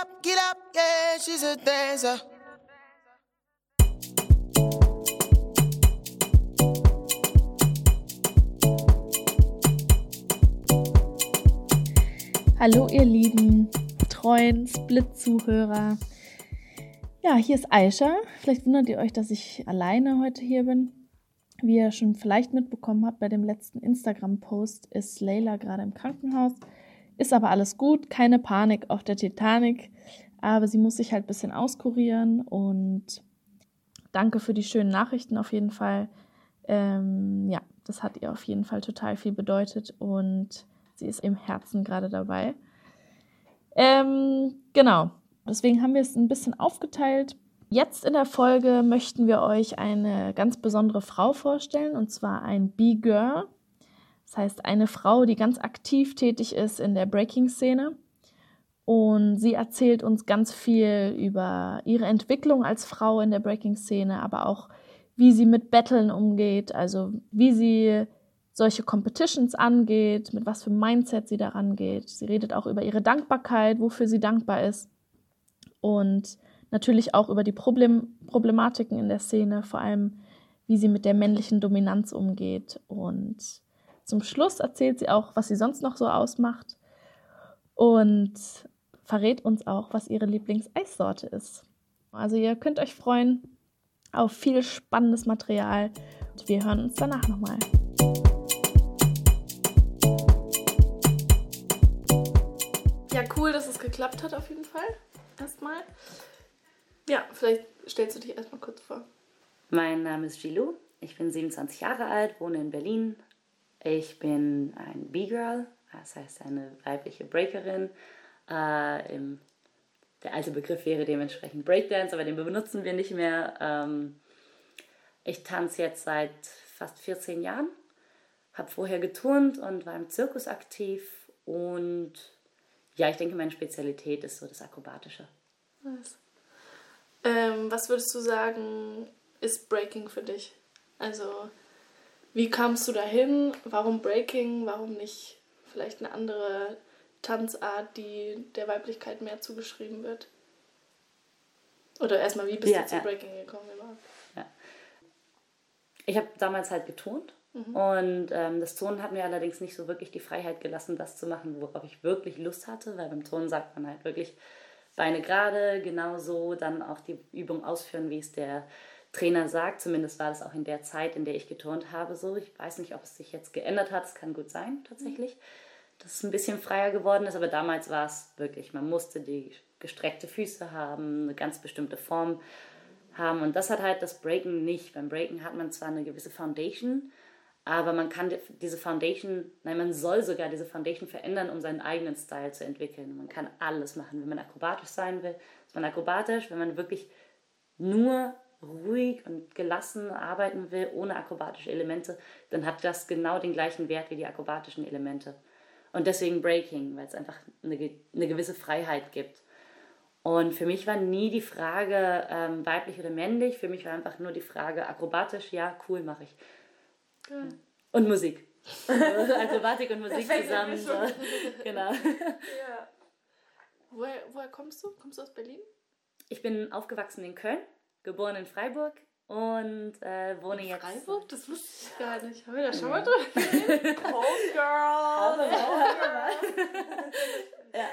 up, get up, yeah, she's a dancer. Hallo ihr lieben treuen Split-Zuhörer. Ja, hier ist Aisha. Vielleicht wundert ihr euch, dass ich alleine heute hier bin. Wie ihr schon vielleicht mitbekommen habt, bei dem letzten Instagram-Post ist Leila gerade im Krankenhaus. Ist aber alles gut, keine Panik auf der Titanic. Aber sie muss sich halt ein bisschen auskurieren und danke für die schönen Nachrichten auf jeden Fall. Ähm, ja, das hat ihr auf jeden Fall total viel bedeutet und Sie ist im Herzen gerade dabei. Ähm, genau. Deswegen haben wir es ein bisschen aufgeteilt. Jetzt in der Folge möchten wir euch eine ganz besondere Frau vorstellen, und zwar ein B-Girl. Das heißt, eine Frau, die ganz aktiv tätig ist in der Breaking-Szene. Und sie erzählt uns ganz viel über ihre Entwicklung als Frau in der Breaking-Szene, aber auch, wie sie mit Battlen umgeht, also wie sie solche Competitions angeht, mit was für Mindset sie daran geht. Sie redet auch über ihre Dankbarkeit, wofür sie dankbar ist. Und natürlich auch über die Problem Problematiken in der Szene, vor allem wie sie mit der männlichen Dominanz umgeht. Und zum Schluss erzählt sie auch, was sie sonst noch so ausmacht und verrät uns auch, was ihre Lieblingseissorte ist. Also ihr könnt euch freuen auf viel spannendes Material. Und wir hören uns danach nochmal. Ja, cool, dass es geklappt hat auf jeden Fall. Erstmal. Ja, vielleicht stellst du dich erstmal kurz vor. Mein Name ist Gilou. Ich bin 27 Jahre alt, wohne in Berlin. Ich bin ein B-Girl, das heißt eine weibliche Breakerin. Äh, im, der alte Begriff wäre dementsprechend Breakdance, aber den benutzen wir nicht mehr. Ähm, ich tanze jetzt seit fast 14 Jahren, habe vorher geturnt und war im Zirkus aktiv und ja, ich denke, meine Spezialität ist so das Akrobatische. Nice. Ähm, was würdest du sagen, ist Breaking für dich? Also, wie kamst du dahin? Warum Breaking? Warum nicht vielleicht eine andere Tanzart, die der Weiblichkeit mehr zugeschrieben wird? Oder erstmal, wie bist ja, du zu ja. Breaking gekommen überhaupt? Ja. Ich habe damals halt geturnt Mhm. Und ähm, das Turnen hat mir allerdings nicht so wirklich die Freiheit gelassen, das zu machen, worauf ich wirklich Lust hatte, weil beim Turnen sagt man halt wirklich Beine gerade, genau so, dann auch die Übung ausführen, wie es der Trainer sagt. Zumindest war das auch in der Zeit, in der ich geturnt habe, so. Ich weiß nicht, ob es sich jetzt geändert hat, es kann gut sein, tatsächlich, dass es ein bisschen freier geworden ist, aber damals war es wirklich, man musste die gestreckte Füße haben, eine ganz bestimmte Form haben. Und das hat halt das Breaken nicht. Beim Breaken hat man zwar eine gewisse Foundation, aber man kann diese Foundation, nein, man soll sogar diese Foundation verändern, um seinen eigenen Style zu entwickeln. Man kann alles machen. Wenn man akrobatisch sein will, ist man akrobatisch. Wenn man wirklich nur ruhig und gelassen arbeiten will, ohne akrobatische Elemente, dann hat das genau den gleichen Wert wie die akrobatischen Elemente. Und deswegen Breaking, weil es einfach eine, eine gewisse Freiheit gibt. Und für mich war nie die Frage ähm, weiblich oder männlich, für mich war einfach nur die Frage akrobatisch, ja, cool, mache ich. Ja. Und Musik. Akrobatik und Musik zusammen. So. Genau. Ja. Woher, woher kommst du? Kommst du aus Berlin? Ich bin aufgewachsen in Köln, geboren in Freiburg und äh, wohne in jetzt. Freiburg? Das wusste ich gar nicht. Haben wir da schon mal drüber Homegirl! ja.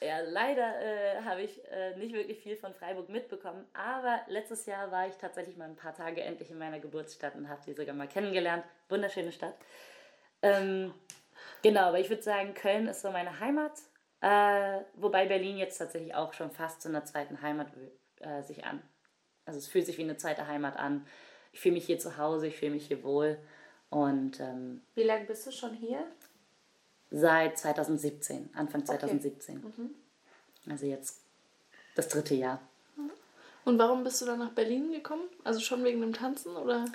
ja, leider äh, habe ich äh, nicht wirklich viel von Freiburg mitbekommen, aber letztes Jahr war ich tatsächlich mal ein paar Tage endlich in meiner Geburtsstadt und habe die sogar mal kennengelernt. Wunderschöne Stadt. Ähm, genau, aber ich würde sagen, Köln ist so meine Heimat, äh, wobei Berlin jetzt tatsächlich auch schon fast zu einer zweiten Heimat äh, sich an. Also es fühlt sich wie eine zweite Heimat an. Ich fühle mich hier zu Hause, ich fühle mich hier wohl. Und ähm, wie lange bist du schon hier? Seit 2017, Anfang 2017. Okay. Mhm. Also jetzt das dritte Jahr. Und warum bist du dann nach Berlin gekommen? Also schon wegen dem Tanzen oder?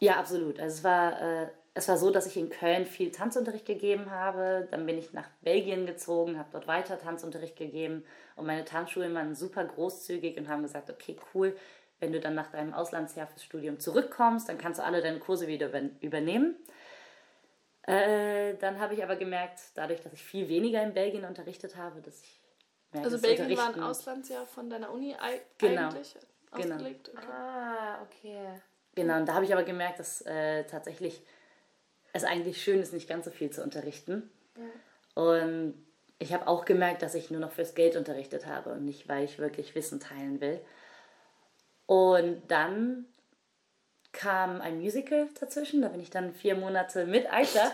Ja, absolut. Also es war, äh, es war so, dass ich in Köln viel Tanzunterricht gegeben habe. Dann bin ich nach Belgien gezogen, habe dort weiter Tanzunterricht gegeben. Und meine Tanzschulen waren super großzügig und haben gesagt, okay, cool, wenn du dann nach deinem Auslandsjahr fürs Studium zurückkommst, dann kannst du alle deine Kurse wieder übernehmen. Äh, dann habe ich aber gemerkt, dadurch, dass ich viel weniger in Belgien unterrichtet habe, dass ich merke, Also Belgien war ein Auslandsjahr von deiner Uni Genau. eigentlich Genau. ausgelegt? Okay. Ah, okay. Genau, und da habe ich aber gemerkt, dass äh, tatsächlich es eigentlich schön ist, nicht ganz so viel zu unterrichten. Und ich habe auch gemerkt, dass ich nur noch fürs Geld unterrichtet habe und nicht, weil ich wirklich Wissen teilen will. Und dann kam ein Musical dazwischen. Da bin ich dann vier Monate mit Aisha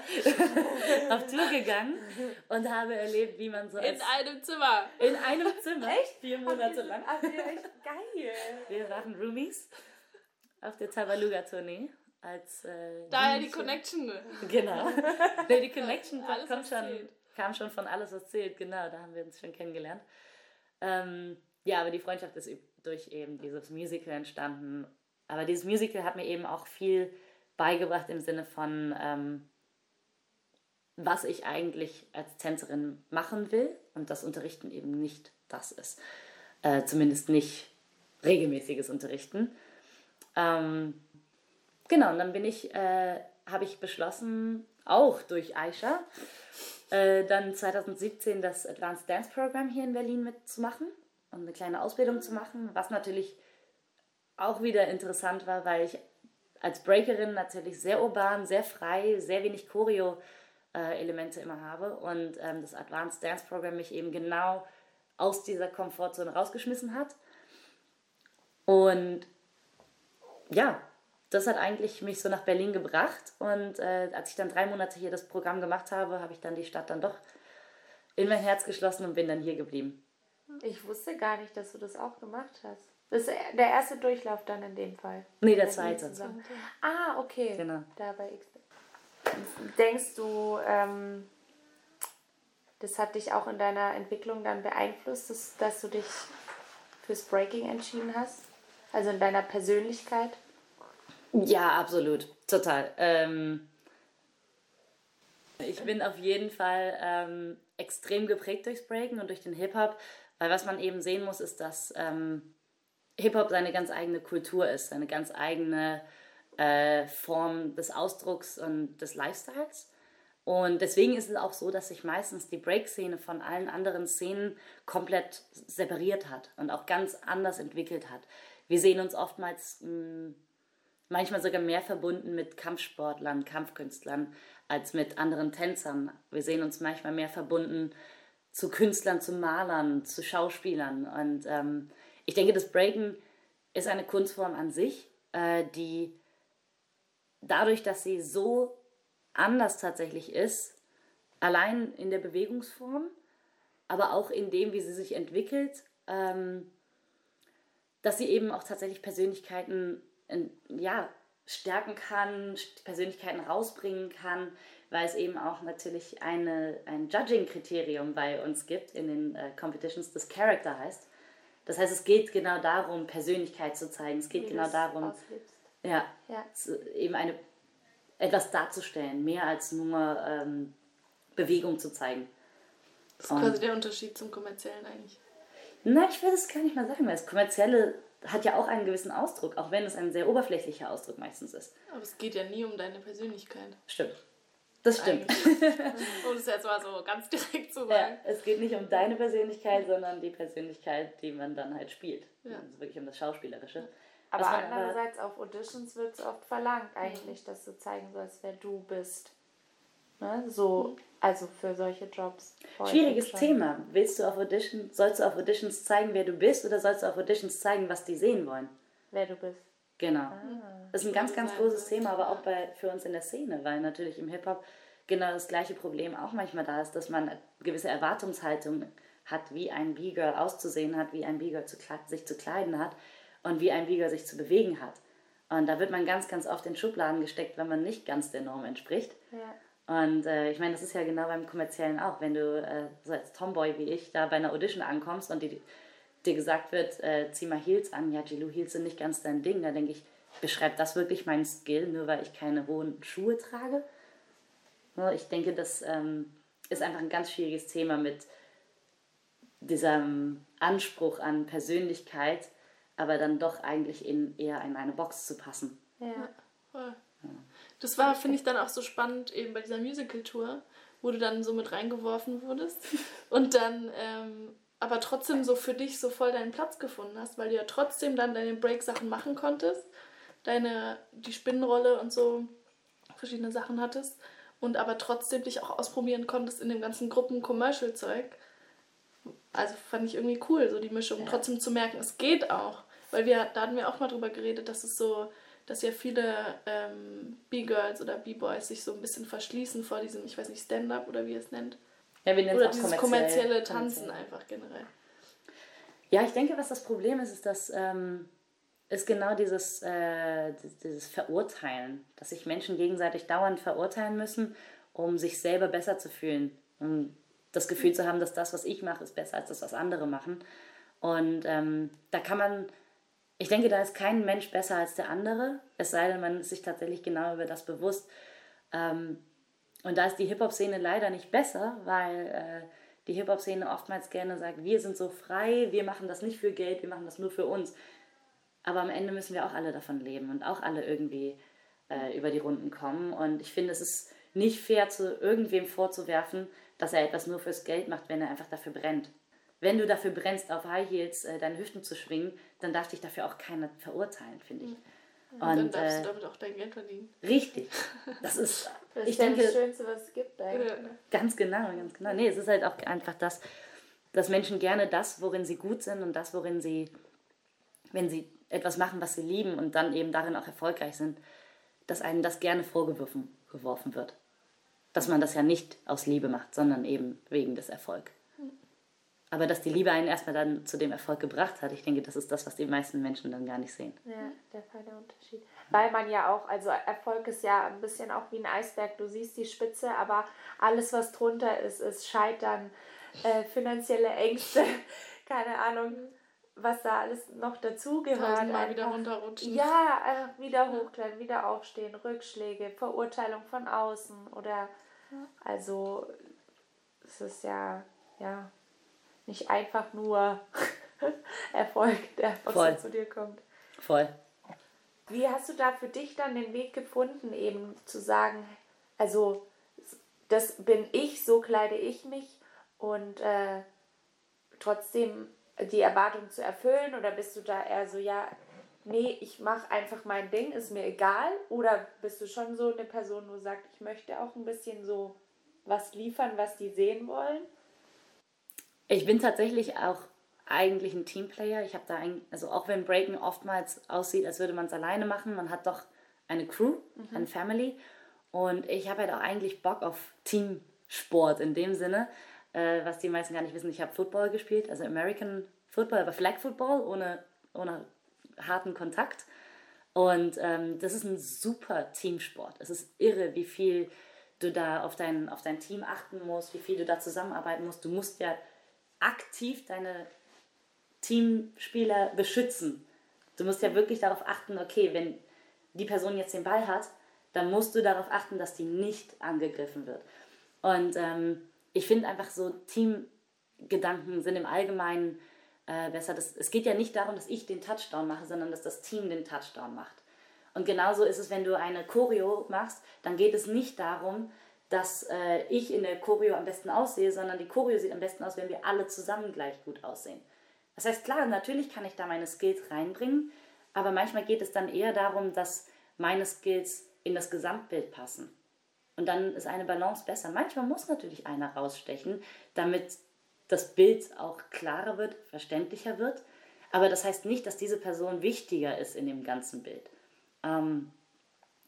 auf Tour gegangen und habe erlebt, wie man so In einem Zimmer. in einem Zimmer vier Monate lang. Ach, ja, echt geil. Wir waren Roomies auf der Tabaluga-Tournee. Als, äh, Daher die Jugendliche. Connection. Genau. Die Connection Alles, kommt schon, kam schon von alles, was zählt. Genau, da haben wir uns schon kennengelernt. Ähm, ja, aber die Freundschaft ist durch eben dieses Musical entstanden. Aber dieses Musical hat mir eben auch viel beigebracht im Sinne von, ähm, was ich eigentlich als Tänzerin machen will und das Unterrichten eben nicht das ist. Äh, zumindest nicht regelmäßiges Unterrichten. Ähm, Genau, und dann bin ich, äh, habe ich beschlossen, auch durch Aisha, äh, dann 2017 das Advanced Dance Program hier in Berlin mitzumachen und eine kleine Ausbildung zu machen, was natürlich auch wieder interessant war, weil ich als Breakerin natürlich sehr urban, sehr frei, sehr wenig Choreo-Elemente immer habe und ähm, das Advanced Dance Program mich eben genau aus dieser Komfortzone rausgeschmissen hat. Und ja, das hat eigentlich mich so nach Berlin gebracht. Und äh, als ich dann drei Monate hier das Programm gemacht habe, habe ich dann die Stadt dann doch in mein Herz geschlossen und bin dann hier geblieben. Ich wusste gar nicht, dass du das auch gemacht hast. Das ist der erste Durchlauf dann in dem Fall. Nee, der zweite. Ah, okay. Genau. Da bei X. Denkst du, ähm, das hat dich auch in deiner Entwicklung dann beeinflusst, dass, dass du dich fürs Breaking entschieden hast? Also in deiner Persönlichkeit? Ja, absolut. Total. Ähm, ich bin auf jeden Fall ähm, extrem geprägt durchs Breaken und durch den Hip-Hop, weil was man eben sehen muss, ist, dass ähm, Hip-Hop seine ganz eigene Kultur ist, seine ganz eigene äh, Form des Ausdrucks und des Lifestyles. Und deswegen ist es auch so, dass sich meistens die Break-Szene von allen anderen Szenen komplett separiert hat und auch ganz anders entwickelt hat. Wir sehen uns oftmals mh, manchmal sogar mehr verbunden mit Kampfsportlern, Kampfkünstlern als mit anderen Tänzern. Wir sehen uns manchmal mehr verbunden zu Künstlern, zu Malern, zu Schauspielern. Und ähm, ich denke, das Breaken ist eine Kunstform an sich, äh, die dadurch, dass sie so anders tatsächlich ist, allein in der Bewegungsform, aber auch in dem, wie sie sich entwickelt, ähm, dass sie eben auch tatsächlich Persönlichkeiten in, ja, stärken kann, Persönlichkeiten rausbringen kann, weil es eben auch natürlich eine, ein Judging-Kriterium bei uns gibt in den äh, Competitions, das Character heißt. Das heißt, es geht genau darum, Persönlichkeit zu zeigen. Es geht Wie genau darum, auslebst. ja, Ja. zu- eben eine, etwas darzustellen, mehr als nur ähm, Bewegung zu zeigen. Das ist quasi der Unterschied zum kommerziellen eigentlich. Nein, ich würde es gar nicht mal sagen, weil das Kommerzielle hat ja auch einen gewissen Ausdruck, auch wenn es ein sehr oberflächlicher Ausdruck meistens ist. Aber es geht ja nie um deine Persönlichkeit. Stimmt. Das stimmt. Um es jetzt mal so ganz direkt zu Ja, sagen. es geht nicht um deine Persönlichkeit, sondern die Persönlichkeit, die man dann halt spielt. Ja. Also wirklich um das Schauspielerische. Aber andererseits auf Auditions wird es oft verlangt eigentlich, dass du zeigen sollst, wer du bist. Ne? So, also für solche Jobs. Schwieriges. Thema. Willst du auf Audition, sollst du auf Auditions zeigen, wer du bist, oder sollst du auf Auditions zeigen, was die sehen wollen? Wer du bist. Genau. Das ist ein ganz, ganz großes? Thema, aber auch bei, für uns in der Szene, weil natürlich im Hip-Hop genau das gleiche Problem auch manchmal da ist, dass man eine gewisse Erwartungshaltung hat, wie ein B-Girl auszusehen hat, wie ein B-Girl zu, sich zu kleiden hat und wie ein B-Girl sich zu bewegen hat. Und da wird man ganz, ganz oft in Schubladen gesteckt, wenn man nicht ganz der Norm entspricht. Ja. Und äh, ich meine, das ist ja genau beim Kommerziellen auch. Wenn du äh, so als Tomboy wie ich da bei einer Audition ankommst und die, dir gesagt wird, äh, zieh mal Heels an, ja, Jilu, Heels sind nicht ganz dein Ding, da denke ich, beschreibt das wirklich meinen Skill, nur weil ich keine hohen Schuhe trage? Ich denke, das ähm, ist einfach ein ganz schwieriges Thema mit diesem Anspruch an Persönlichkeit, aber dann doch eigentlich in, eher in eine Box zu passen. Ja. Voll. Das war, finde ich, dann auch so spannend eben bei dieser Musical-Tour, wo du dann so mit reingeworfen wurdest und dann ähm, aber trotzdem so für dich so voll deinen Platz gefunden hast, weil du ja trotzdem dann deine Break-Sachen machen konntest, deine, die Spinnenrolle und so verschiedene Sachen hattest und aber trotzdem dich auch ausprobieren konntest in dem ganzen Gruppen-Commercial-Zeug. Also fand ich irgendwie cool, so die Mischung. Ja. Trotzdem zu merken, es geht auch. Weil wir, da hatten wir auch mal drüber geredet, dass es so, dass ja viele ähm, B-Girls oder B-Boys sich so ein bisschen verschließen vor diesem, ich weiß nicht, Stand-up oder wie ihr es nennt. Ja, wir nennen oder es dieses kommerzielle, kommerzielle Tanzen kommerziell. einfach generell. Ja, ich denke, was das Problem ist, ist, dass ähm, ist genau dieses, äh, dieses Verurteilen, dass sich Menschen gegenseitig dauernd verurteilen müssen, um sich selber besser zu fühlen, um das Gefühl zu haben, dass das, was ich mache, ist besser als das, was andere machen. Und ähm, da kann man ich denke, da ist kein Mensch besser als der andere, es sei denn, man ist sich tatsächlich genau über das bewusst. Ähm, und da ist die Hip-Hop-Szene leider nicht besser, weil äh, die Hip-Hop-Szene oftmals gerne sagt, wir sind so frei, wir machen das nicht für Geld, wir machen das nur für uns. Aber am Ende müssen wir auch alle davon leben und auch alle irgendwie äh, über die Runden kommen. Und ich finde, es ist nicht fair, zu irgendwem vorzuwerfen, dass er etwas nur fürs Geld macht, wenn er einfach dafür brennt wenn du dafür brennst, auf High Heels äh, deine Hüften zu schwingen, dann darf dich dafür auch keiner verurteilen, finde ich. Mhm. Und, dann darfst äh, du damit auch dein Geld verdienen. Richtig. Das ist, das ich denke, das Schönste, was es gibt eigentlich. Ja. Ganz genau, ganz genau. Nee, es ist halt auch einfach das, dass Menschen gerne das, worin sie gut sind und das, worin sie, wenn sie etwas machen, was sie lieben und dann eben darin auch erfolgreich sind, dass einem das gerne vorgeworfen geworfen wird. Dass man das ja nicht aus Liebe macht, sondern eben wegen des Erfolgs. Aber dass die Liebe einen erstmal dann zu dem Erfolg gebracht hat, ich denke, das ist das, was die meisten Menschen dann gar nicht sehen. Ja, der feine Unterschied. Weil man ja auch, also Erfolg ist ja ein bisschen auch wie ein Eisberg, du siehst die Spitze, aber alles, was drunter ist, ist Scheitern, äh, finanzielle Ängste, keine Ahnung, was da alles noch dazugehört. Mal wieder runterrutschen. Ja, einfach wieder hochklettern, wieder aufstehen, Rückschläge, Verurteilung von außen oder, also, es ist ja, ja, nicht einfach nur Erfolg, der Voll. zu dir kommt. Voll. Wie hast du da für dich dann den Weg gefunden, eben zu sagen, also das bin ich, so kleide ich mich und äh, trotzdem die Erwartung zu erfüllen? Oder bist du da eher so, ja, nee, ich mache einfach mein Ding, ist mir egal? Oder bist du schon so eine Person, wo sagt, ich möchte auch ein bisschen so was liefern, was die sehen wollen? Ich bin tatsächlich auch eigentlich ein Teamplayer. Ich habe da ein, also auch wenn Breaken oftmals aussieht, als würde man es alleine machen, man hat doch eine Crew, mhm. eine Family. Und ich habe halt auch eigentlich Bock auf Teamsport in dem Sinne, äh, was die meisten gar nicht wissen. Ich habe Football gespielt, also American Football, aber Flag Football ohne, ohne harten Kontakt. Und ähm, das ist ein super Teamsport. Es ist irre, wie viel du da auf dein, auf dein Team achten musst, wie viel du da zusammenarbeiten musst. Du musst ja aktiv deine Teamspieler beschützen. Du musst ja wirklich darauf achten, okay, wenn die Person jetzt den Ball hat, dann musst du darauf achten, dass die nicht angegriffen wird. Und ähm, ich finde einfach so, Teamgedanken sind im Allgemeinen äh, besser. Das, es geht ja nicht darum, dass ich den Touchdown mache, sondern dass das Team den Touchdown macht. Und genauso ist es, wenn du eine Choreo machst, dann geht es nicht darum, dass äh, ich in der Choreo am besten aussehe, sondern die Choreo sieht am besten aus, wenn wir alle zusammen gleich gut aussehen. Das heißt, klar, natürlich kann ich da meine Skills reinbringen, aber manchmal geht es dann eher darum, dass meine Skills in das Gesamtbild passen. Und dann ist eine Balance besser. Manchmal muss natürlich einer rausstechen, damit das Bild auch klarer wird, verständlicher wird. Aber das heißt nicht, dass diese Person wichtiger ist in dem ganzen Bild. Ähm,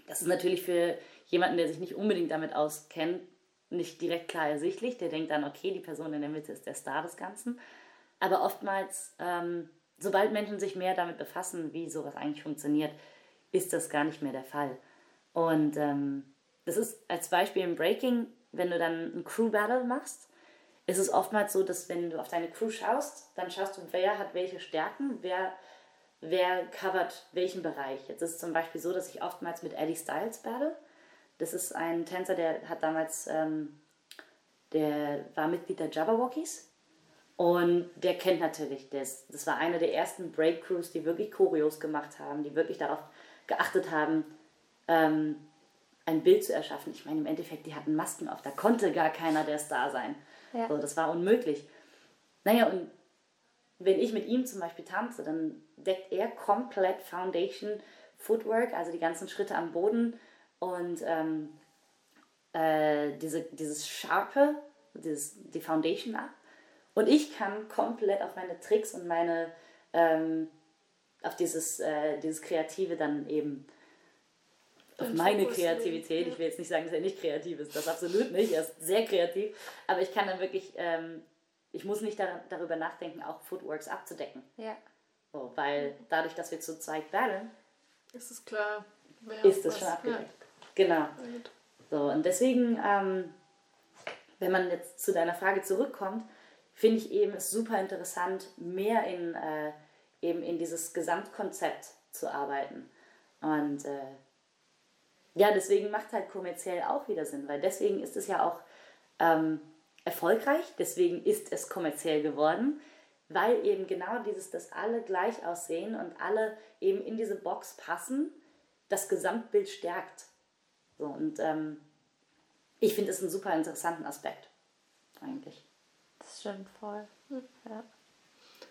das ist natürlich für jemanden, der sich nicht unbedingt damit auskennt, nicht direkt klar ersichtlich. Der denkt dann, okay, die Person in der Mitte ist der Star des Ganzen. Aber oftmals, ähm, sobald Menschen sich mehr damit befassen, wie sowas eigentlich funktioniert, ist das gar nicht mehr der Fall. Und ähm, das ist als Beispiel im Breaking, wenn du dann ein Crew Battle machst, ist es oftmals so, dass wenn du auf deine Crew schaust, dann schaust du, wer hat welche Stärken, wer, wer covert welchen Bereich. Jetzt ist es zum Beispiel so, dass ich oftmals mit Eddie Styles battle. Das ist ein Tänzer, der hat damals, ähm, der war Mitglied der Jabberwockies und der kennt natürlich das. Das war eine der ersten Breakcrews, die wirklich Choreos gemacht haben, die wirklich darauf geachtet haben, ähm, ein Bild zu erschaffen. Ich meine, im Endeffekt, die hatten Masken auf, da konnte gar keiner der Star sein. Ja. So, das war unmöglich. Naja, und wenn ich mit ihm zum Beispiel tanze, dann deckt er komplett Foundation, Footwork, also die ganzen Schritte am Boden und ähm, äh, diese, dieses Sharpe, dieses, die Foundation ab. Und ich kann komplett auf meine Tricks und meine, ähm, auf dieses, äh, dieses Kreative dann eben, auf meine Kreativität, ja. ich will jetzt nicht sagen, dass er nicht kreativ ist, das absolut nicht, er ist sehr kreativ, aber ich kann dann wirklich, ähm, ich muss nicht dar darüber nachdenken, auch Footworks abzudecken. Ja. So, weil dadurch, dass wir zu zweit battlen, Ist es klar, ist das schon abgedeckt. Ja, sehr gut. So, und deswegen, ähm, wenn man jetzt zu deiner Frage zurückkommt, finde ich eben es super interessant, mehr in, äh, eben in dieses Gesamtkonzept zu arbeiten. Und äh, ja, deswegen macht halt kommerziell auch wieder Sinn, weil deswegen ist es ja auch ähm, erfolgreich, deswegen ist es kommerziell geworden, weil eben genau dieses, dass alle gleich aussehen und alle eben in diese Box passen, das Gesamtbild stärkt. So, und ähm, ich finde es einen super interessanten Aspekt, eigentlich. Das stimmt voll. Ja.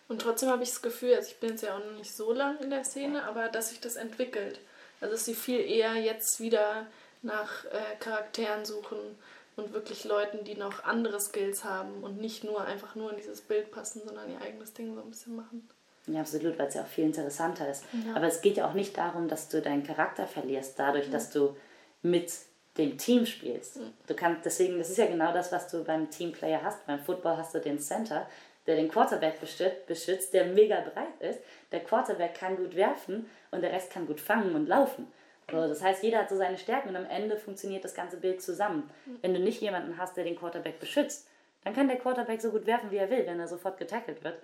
Und trotzdem habe ich das Gefühl, also ich bin jetzt ja auch noch nicht so lang in der Szene, aber dass sich das entwickelt. Also dass sie viel eher jetzt wieder nach äh, Charakteren suchen und wirklich Leuten, die noch andere Skills haben und nicht nur einfach nur in dieses Bild passen, sondern ihr eigenes Ding so ein bisschen machen. Ja, absolut, weil es ja auch viel interessanter ist. Aber es geht ja auch nicht darum, dass du deinen Charakter verlierst, dadurch, dass du mit dem Team spielst. Du kannst, deswegen, das ist ja genau das, was du beim Teamplayer hast. Beim Football hast du den Center, der den Quarterback beschützt, beschützt, der mega breit ist. Der Quarterback kann gut werfen und der Rest kann gut fangen und laufen. So, das heißt, jeder hat so seine Stärken und am Ende funktioniert das ganze Bild zusammen. Wenn du nicht jemanden hast, der den Quarterback beschützt, dann kann der Quarterback so gut werfen, wie er will, wenn er sofort getackelt wird.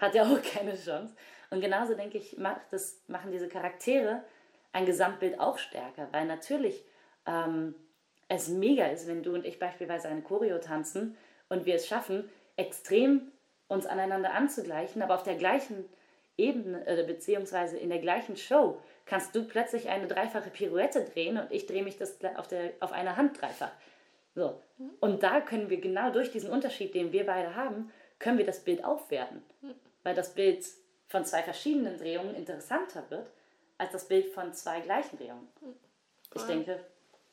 Hat ja auch keine Chance. Und genauso denke ich, macht das, machen diese Charaktere ein Gesamtbild auch stärker, weil natürlich ähm, es mega ist, wenn du und ich beispielsweise eine Choreo tanzen und wir es schaffen, extrem uns aneinander anzugleichen, aber auf der gleichen Ebene, äh, beziehungsweise in der gleichen Show, kannst du plötzlich eine dreifache Pirouette drehen und ich drehe mich das auf, der, auf einer Hand dreifach. So. Und da können wir genau durch diesen Unterschied, den wir beide haben, können wir das Bild aufwerten. Weil das Bild von zwei verschiedenen Drehungen interessanter wird, als das Bild von zwei gleichen Drehungen. Ich denke,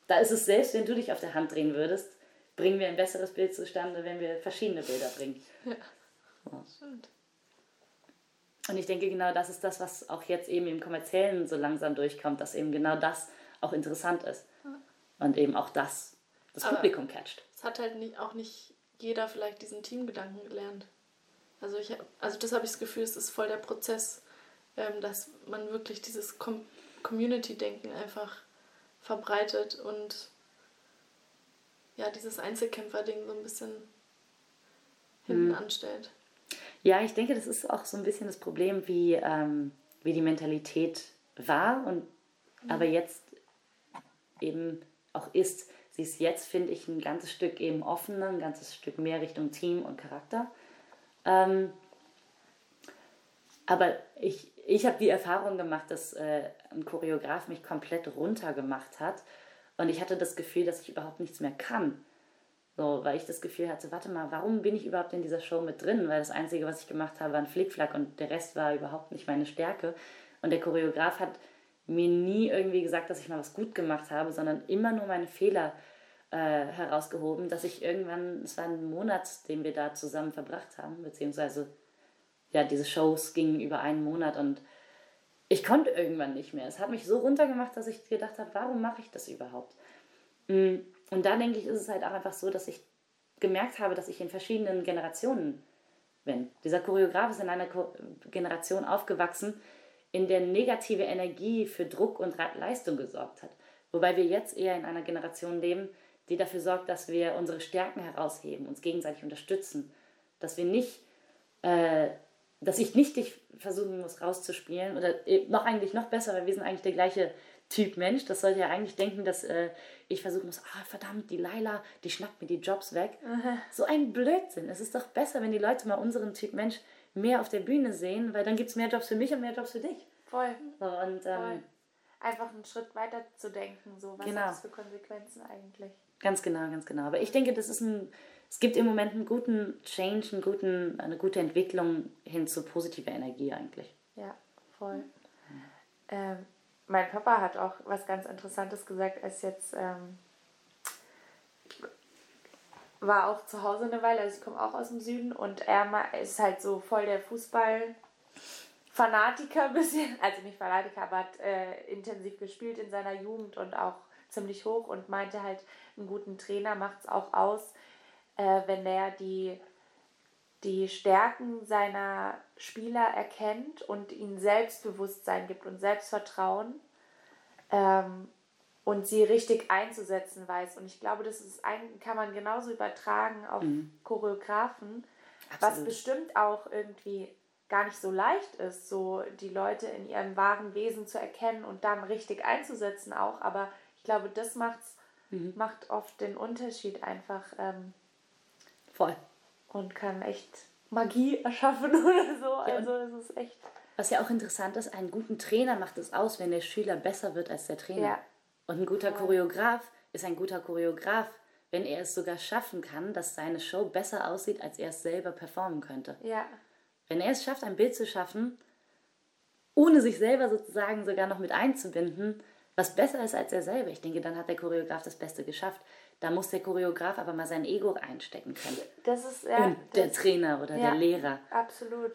da ist es selbst, wenn du dich auf der Hand drehen würdest, bringen wir ein besseres Bild zustande, wenn wir verschiedene Bilder bringen. Stimmt. Und ich denke, genau das ist das, was auch jetzt eben im Kommerziellen so langsam durchkommt, dass eben genau das auch interessant ist. Und eben auch das das Aber- Publikum catcht. Es hat halt nicht, auch nicht jeder vielleicht diesen Teamgedanken gelernt. Also, ich, also das habe ich das Gefühl, es ist voll der Prozess, ähm, dass man wirklich dieses Com Community-Denken einfach verbreitet und ja, dieses Einzelkämpfer-Ding so ein bisschen hinten Mhm. anstellt. Ja, ich denke, das ist auch so ein bisschen das Problem, wie, ähm, wie die Mentalität war und aber jetzt eben auch ist. Sie ist jetzt, finde ich, ein ganzes Stück eben offener, ein ganzes Stück mehr Richtung Team und Charakter. Ähm, aber ich, ich habe die Erfahrung gemacht, dass äh, ein Choreograf mich komplett runtergemacht hat und ich hatte das Gefühl, dass ich überhaupt nichts mehr kann. So, weil ich das Gefühl hatte, warte mal, warum bin ich überhaupt in dieser Show mit drin? Weil das Einzige, was ich gemacht habe, war ein Flickflack und der Rest war überhaupt nicht meine Stärke. Und der Choreograf hat mir nie irgendwie gesagt, dass ich mal was gut gemacht habe, sondern immer nur meine Fehler äh, herausgehoben, dass ich irgendwann, es war ein Monat, den wir da zusammen verbracht haben, beziehungsweise ja, diese Shows gingen über einen Monat und ich konnte irgendwann nicht mehr. Es hat mich so runtergemacht, dass ich gedacht habe, warum mache ich das überhaupt? Mm, Und da denke ich, ist es halt auch einfach so, dass ich gemerkt habe, dass ich in verschiedenen Generationen bin. Dieser Choreograf ist in einer Generation aufgewachsen, in der negative Energie für Druck und Leistung gesorgt hat. Wobei wir jetzt eher in einer Generation leben, die dafür sorgt, dass wir unsere Stärken herausheben, uns gegenseitig unterstützen. Dass wir nicht, äh, dass ich nicht dich versuchen muss rauszuspielen oder eh, noch eigentlich noch besser, weil wir sind eigentlich der gleiche Typ Mensch. Das sollte ja eigentlich denken, dass äh, ich versuchen muss, ah verdammt, die Laila, die schnappt mir die Jobs weg. So ein Blödsinn. Es ist doch besser, wenn die Leute mal unseren Typ Mensch mehr auf der Bühne sehen, weil dann gibt es mehr Jobs für mich und mehr Jobs für dich. Voll. So, und Voll. ähm, einfach einen Schritt weiter zu denken, so was Genau. hat das für Konsequenzen eigentlich. Ganz genau, ganz genau. Aber ich denke, das ist ein, es gibt im Moment einen guten Change, einen guten, eine gute Entwicklung hin zu positiver Energie eigentlich. Ja, voll. Ähm, mein Papa hat auch was ganz Interessantes gesagt, als jetzt ähm, war auch zu Hause eine Weile, also ich komme auch aus dem Süden und er ist halt so voll der Fußball Fanatiker ein bisschen, also nicht Fanatiker, aber hat äh, intensiv gespielt in seiner Jugend und auch ziemlich hoch und meinte halt, einen guten Trainer macht es auch aus, äh, wenn der die die Stärken seiner Spieler erkennt und ihnen Selbstbewusstsein gibt und Selbstvertrauen ähm, und sie richtig einzusetzen weiß. Und ich glaube, das ist ein, kann man genauso übertragen auf Choreografen, was Absolut. bestimmt auch irgendwie gar nicht so leicht ist, so die Leute in ihrem wahren Wesen zu erkennen und dann richtig einzusetzen auch. Aber ich glaube, das macht's, macht oft den Unterschied einfach. Ähm, Voll. und kann echt Magie erschaffen oder so. Also es ist echt. Was ja auch interessant ist, einen guten Trainer macht es aus, wenn der Schüler besser wird als der Trainer. Ja. Und ein guter Choreograf ist ein guter Choreograf, wenn er es sogar schaffen kann, dass seine Show besser aussieht, als er es selber performen könnte. Ja, Wenn er es schafft, ein Bild zu schaffen, ohne sich selber sozusagen sogar noch mit einzubinden, was besser ist als er selber, ich denke, dann hat der Choreograf das Beste geschafft. Da muss der Choreograf aber mal sein Ego einstecken können. das ist ja. Und der Trainer oder ja, der Lehrer. Absolut.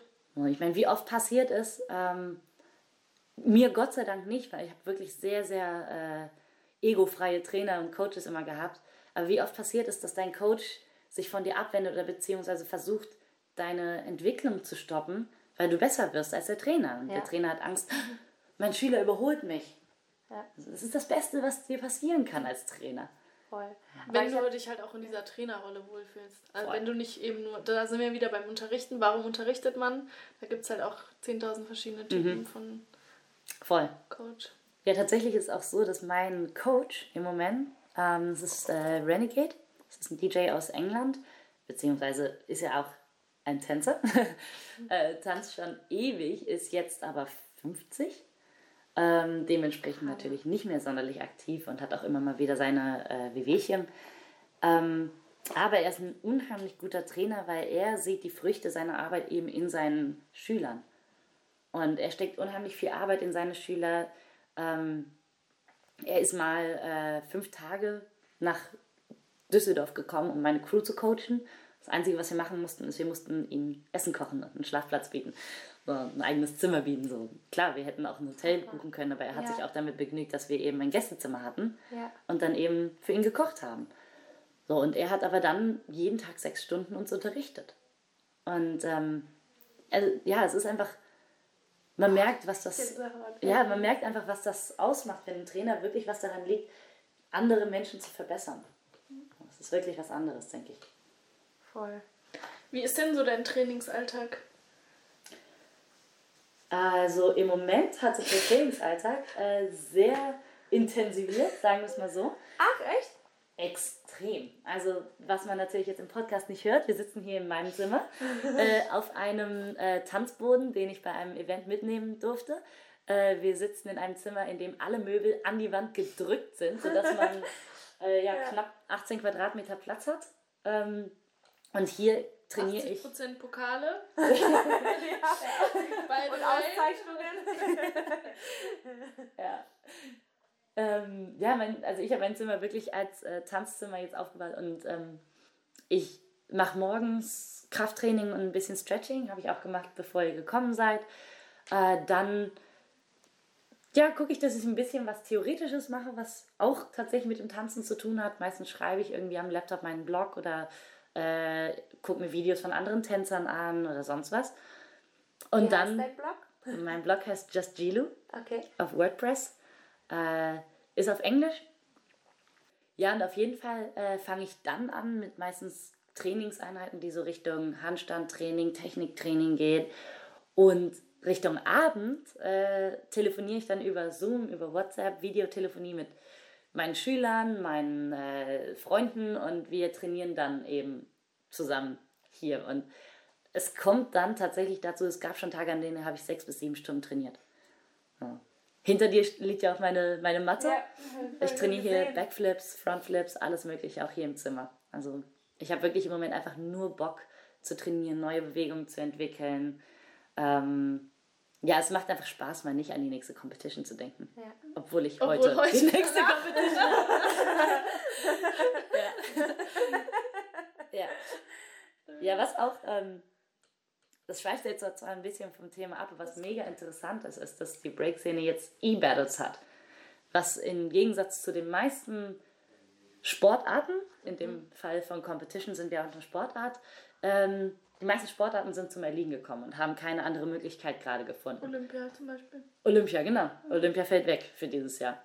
Ich meine, wie oft passiert es, ähm, mir Gott sei Dank nicht, weil ich habe wirklich sehr, sehr äh, egofreie Trainer und Coaches immer gehabt. Aber wie oft passiert es, dass dein Coach sich von dir abwendet oder beziehungsweise versucht, deine Entwicklung zu stoppen, weil du besser wirst als der Trainer. Und Ja. der Trainer hat Angst, mein Schüler überholt mich. Ja, Das ist das Beste, was dir passieren kann als Trainer. Voll. Aber Wenn du hab, dich halt auch in dieser Trainerrolle wohlfühlst. Also Voll. wenn du nicht eben nur, da sind wir wieder beim Unterrichten. Warum unterrichtet man? Da gibt es halt auch 10.000 verschiedene Typen von Voll. Coach. Ja, tatsächlich ist es auch so, dass mein Coach im Moment, ähm, das ist äh, Renegade, das ist ein DJ aus England, beziehungsweise ist ja auch ein Tänzer, äh, tanzt schon ewig, ist jetzt aber 50, ähm, dementsprechend natürlich nicht mehr sonderlich aktiv und hat auch immer mal wieder seine äh, Wehwehchen. Ähm, aber er ist ein unheimlich guter Trainer, weil er sieht die Früchte seiner Arbeit eben in seinen Schülern. Und er steckt unheimlich viel Arbeit in seine Schüler. Ähm, er ist mal äh, fünf Tage nach Düsseldorf gekommen, um meine Crew zu coachen. Das Einzige, was wir machen mussten, ist, wir mussten ihm Essen kochen und einen Schlafplatz bieten. So ein eigenes Zimmer bieten. So. Klar, wir hätten auch ein Hotel buchen können, aber er hat Ja. sich auch damit begnügt, dass wir eben ein Gästezimmer hatten Ja. und dann eben für ihn gekocht haben. So, und er hat aber dann jeden Tag sechs Stunden uns unterrichtet. Und ähm, also, ja, es ist einfach, man merkt, was das, ja, man merkt einfach, was das ausmacht, wenn ein Trainer wirklich was daran liegt, andere Menschen zu verbessern. Das ist wirklich was anderes, denke ich. Voll. Wie ist denn so dein Trainingsalltag? Also im Moment hat sich der Trainingsalltag äh, sehr intensiviert, sagen wir es mal so. Ach, echt? Extrem. Also, was man natürlich jetzt im Podcast nicht hört, wir sitzen hier in meinem Zimmer äh, auf einem äh, Tanzboden, den ich bei einem Event mitnehmen durfte. Äh, wir sitzen in einem Zimmer, in dem alle Möbel an die Wand gedrückt sind, sodass man äh, ja, knapp 18 Quadratmeter Platz hat. Ähm, und hier trainiere ich. 80% Pokale. By the Und. Auszeichnungen? Ja. Ähm, ja, mein, also ich habe mein Zimmer wirklich als äh, Tanzzimmer jetzt aufgebaut und ähm, ich mache morgens Krafttraining und ein bisschen Stretching, habe ich auch gemacht, bevor ihr gekommen seid. Äh, dann ja, gucke ich, dass ich ein bisschen was Theoretisches mache, was auch tatsächlich mit dem Tanzen zu tun hat. Meistens schreibe ich irgendwie am Laptop meinen Blog oder äh, gucke mir Videos von anderen Tänzern an oder sonst was. Und Wie dann, heißt dein Blog? mein Blog heißt Just Jilu Okay. auf WordPress. Äh, ist auf Englisch. Ja, und auf jeden Fall äh, fange ich dann an mit meistens Trainingseinheiten, die so Richtung Handstandtraining, Techniktraining geht. Und Richtung Abend äh, telefoniere ich dann über Zoom, über WhatsApp, Videotelefonie mit meinen Schülern, meinen äh, Freunden und wir trainieren dann eben zusammen hier. Und es kommt dann tatsächlich dazu, es gab schon Tage, an denen habe ich sechs bis sieben Stunden trainiert. Ja. Hinter dir liegt ja auch meine, meine Matte. Ja, ich trainiere hier. Backflips, Frontflips, alles mögliche, auch hier im Zimmer. Also ich habe wirklich im Moment einfach nur Bock zu trainieren, neue Bewegungen zu entwickeln. Ähm, ja, es macht einfach Spaß, mal nicht an die nächste Competition zu denken. Ja. Obwohl ich Obwohl heute, heute- die nächste Competition habe. ja. ja. Ja, was auch, ähm, das schweift jetzt zwar ein bisschen vom Thema ab, aber was mega interessant ist, ist, dass die Break-Szene jetzt E-Battles hat. Was im Gegensatz zu den meisten Sportarten, in dem Fall von Competition sind wir auch eine Sportart, ähm, die meisten Sportarten sind zum Erliegen gekommen und haben keine andere Möglichkeit gerade gefunden. Olympia zum Beispiel. Olympia, genau. Olympia fällt weg für dieses Jahr.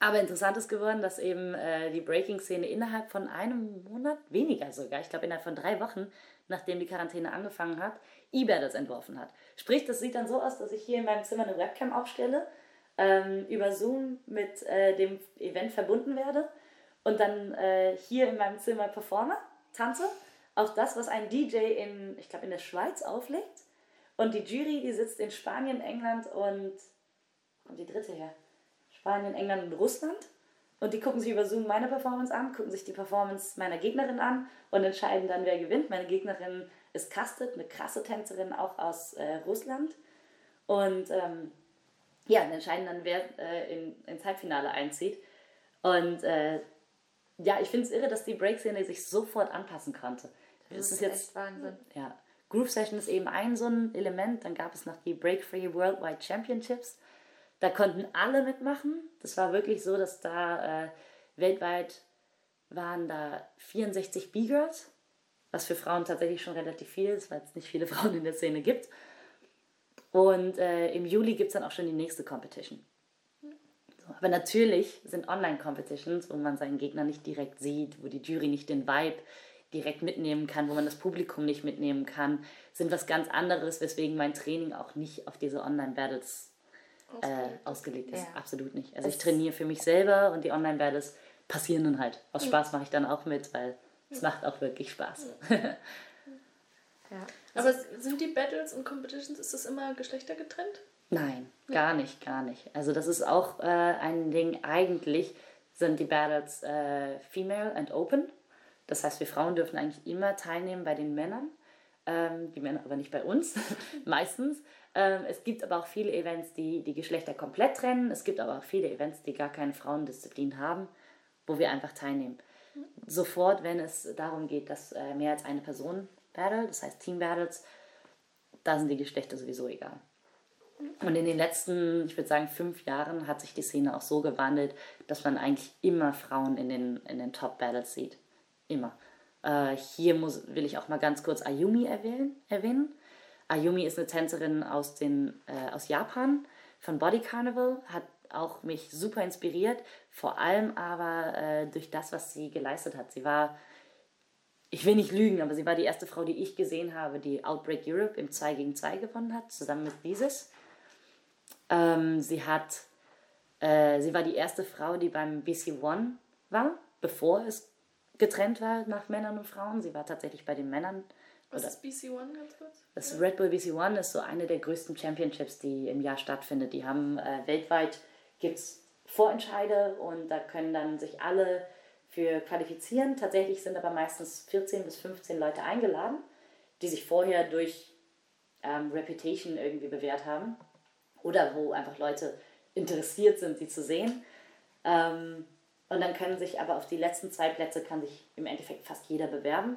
Aber interessant ist geworden, dass eben äh, die Breaking-Szene innerhalb von einem Monat, weniger sogar, ich glaube innerhalb von drei Wochen, nachdem die Quarantäne angefangen hat, E-Battles entworfen hat. Sprich, das sieht dann so aus, dass ich hier in meinem Zimmer eine Webcam aufstelle, ähm, über Zoom mit äh, dem Event verbunden werde und dann äh, hier in meinem Zimmer performe, tanze. Auch das, was ein DJ in, ich glaube, in der Schweiz auflegt. Und die Jury, die sitzt in Spanien, England und und die dritte her. Spanien, England und Russland. Und die gucken sich über Zoom meine Performance an, gucken sich die Performance meiner Gegnerin an und entscheiden dann, wer gewinnt. Meine Gegnerin ist Kastet, eine krasse Tänzerin auch aus äh, Russland. Und ähm, ja, und entscheiden dann, wer äh, in, ins Halbfinale einzieht. Und äh, ja, ich finde es irre, dass die Break-Szene sich sofort anpassen konnte. Das ist jetzt echt Wahnsinn. ja, Groove Session ist eben ein so ein Element. Dann gab es noch die Break Free Worldwide Championships. Da konnten alle mitmachen. Das war wirklich so, dass da äh, weltweit waren da 64 B-Girls, was für Frauen tatsächlich schon relativ viel ist, weil es nicht viele Frauen in der Szene gibt. Und äh, im Juli gibt es dann auch schon die nächste Competition. So, aber natürlich sind Online-Competitions, wo man seinen Gegner nicht direkt sieht, wo die Jury nicht den Vibe direkt mitnehmen kann, wo man das Publikum nicht mitnehmen kann, sind was ganz anderes, weswegen mein Training auch nicht auf diese Online-Battles äh, ausgelegt ist. Ja. Absolut nicht. Also ich Es- trainiere für mich selber und die Online-Battles passieren dann halt. Aus Spaß mache ich dann auch mit, weil es macht auch wirklich Spaß. Ja. Aber sind die Battles und Competitions, ist das immer geschlechtergetrennt? Nein, gar nicht, gar nicht. Also das ist auch äh, ein Ding, eigentlich sind die Battles äh, female and open. Das heißt, wir Frauen dürfen eigentlich immer teilnehmen bei den Männern. Ähm, die Männer aber nicht bei uns, meistens. Ähm, es gibt aber auch viele Events, die die Geschlechter komplett trennen. Es gibt aber auch viele Events, die gar keine Frauendisziplin haben, wo wir einfach teilnehmen. Sofort, wenn es darum geht, dass äh, mehr als eine Person battle, das heißt Team Battles, da sind die Geschlechter sowieso egal. Und in den letzten, ich würde sagen, fünf Jahren hat sich die Szene auch so gewandelt, dass man eigentlich immer Frauen in den, in den Top-Battles sieht. Immer. Äh, hier muss, will ich auch mal ganz kurz Ayumi erwähnen. erwähnen. Ayumi ist eine Tänzerin aus, den, äh, aus Japan von Body Carnival, hat auch mich super inspiriert, vor allem aber äh, durch das, was sie geleistet hat. Sie war ich will nicht lügen, aber sie war die erste Frau, die ich gesehen habe, die Outbreak Europe im 2 gegen 2 gewonnen hat, zusammen mit Bises. Ähm, sie hat, äh, sie war die erste Frau, die beim BC One war, bevor es getrennt war nach Männern und Frauen. Sie war tatsächlich bei den Männern. Was ist BC One ganz kurz? das Red Bull BC One ist so eine der größten Championships, die im Jahr stattfindet. Die haben äh, weltweit gibt's Vorentscheide und da können dann sich alle für qualifizieren. Tatsächlich sind aber meistens 14 bis 15 Leute eingeladen, die sich vorher durch ähm, Reputation irgendwie bewährt haben oder wo einfach Leute interessiert sind, sie zu sehen. Ähm, und dann können sich aber auf die letzten zwei Plätze kann sich im Endeffekt fast jeder bewerben.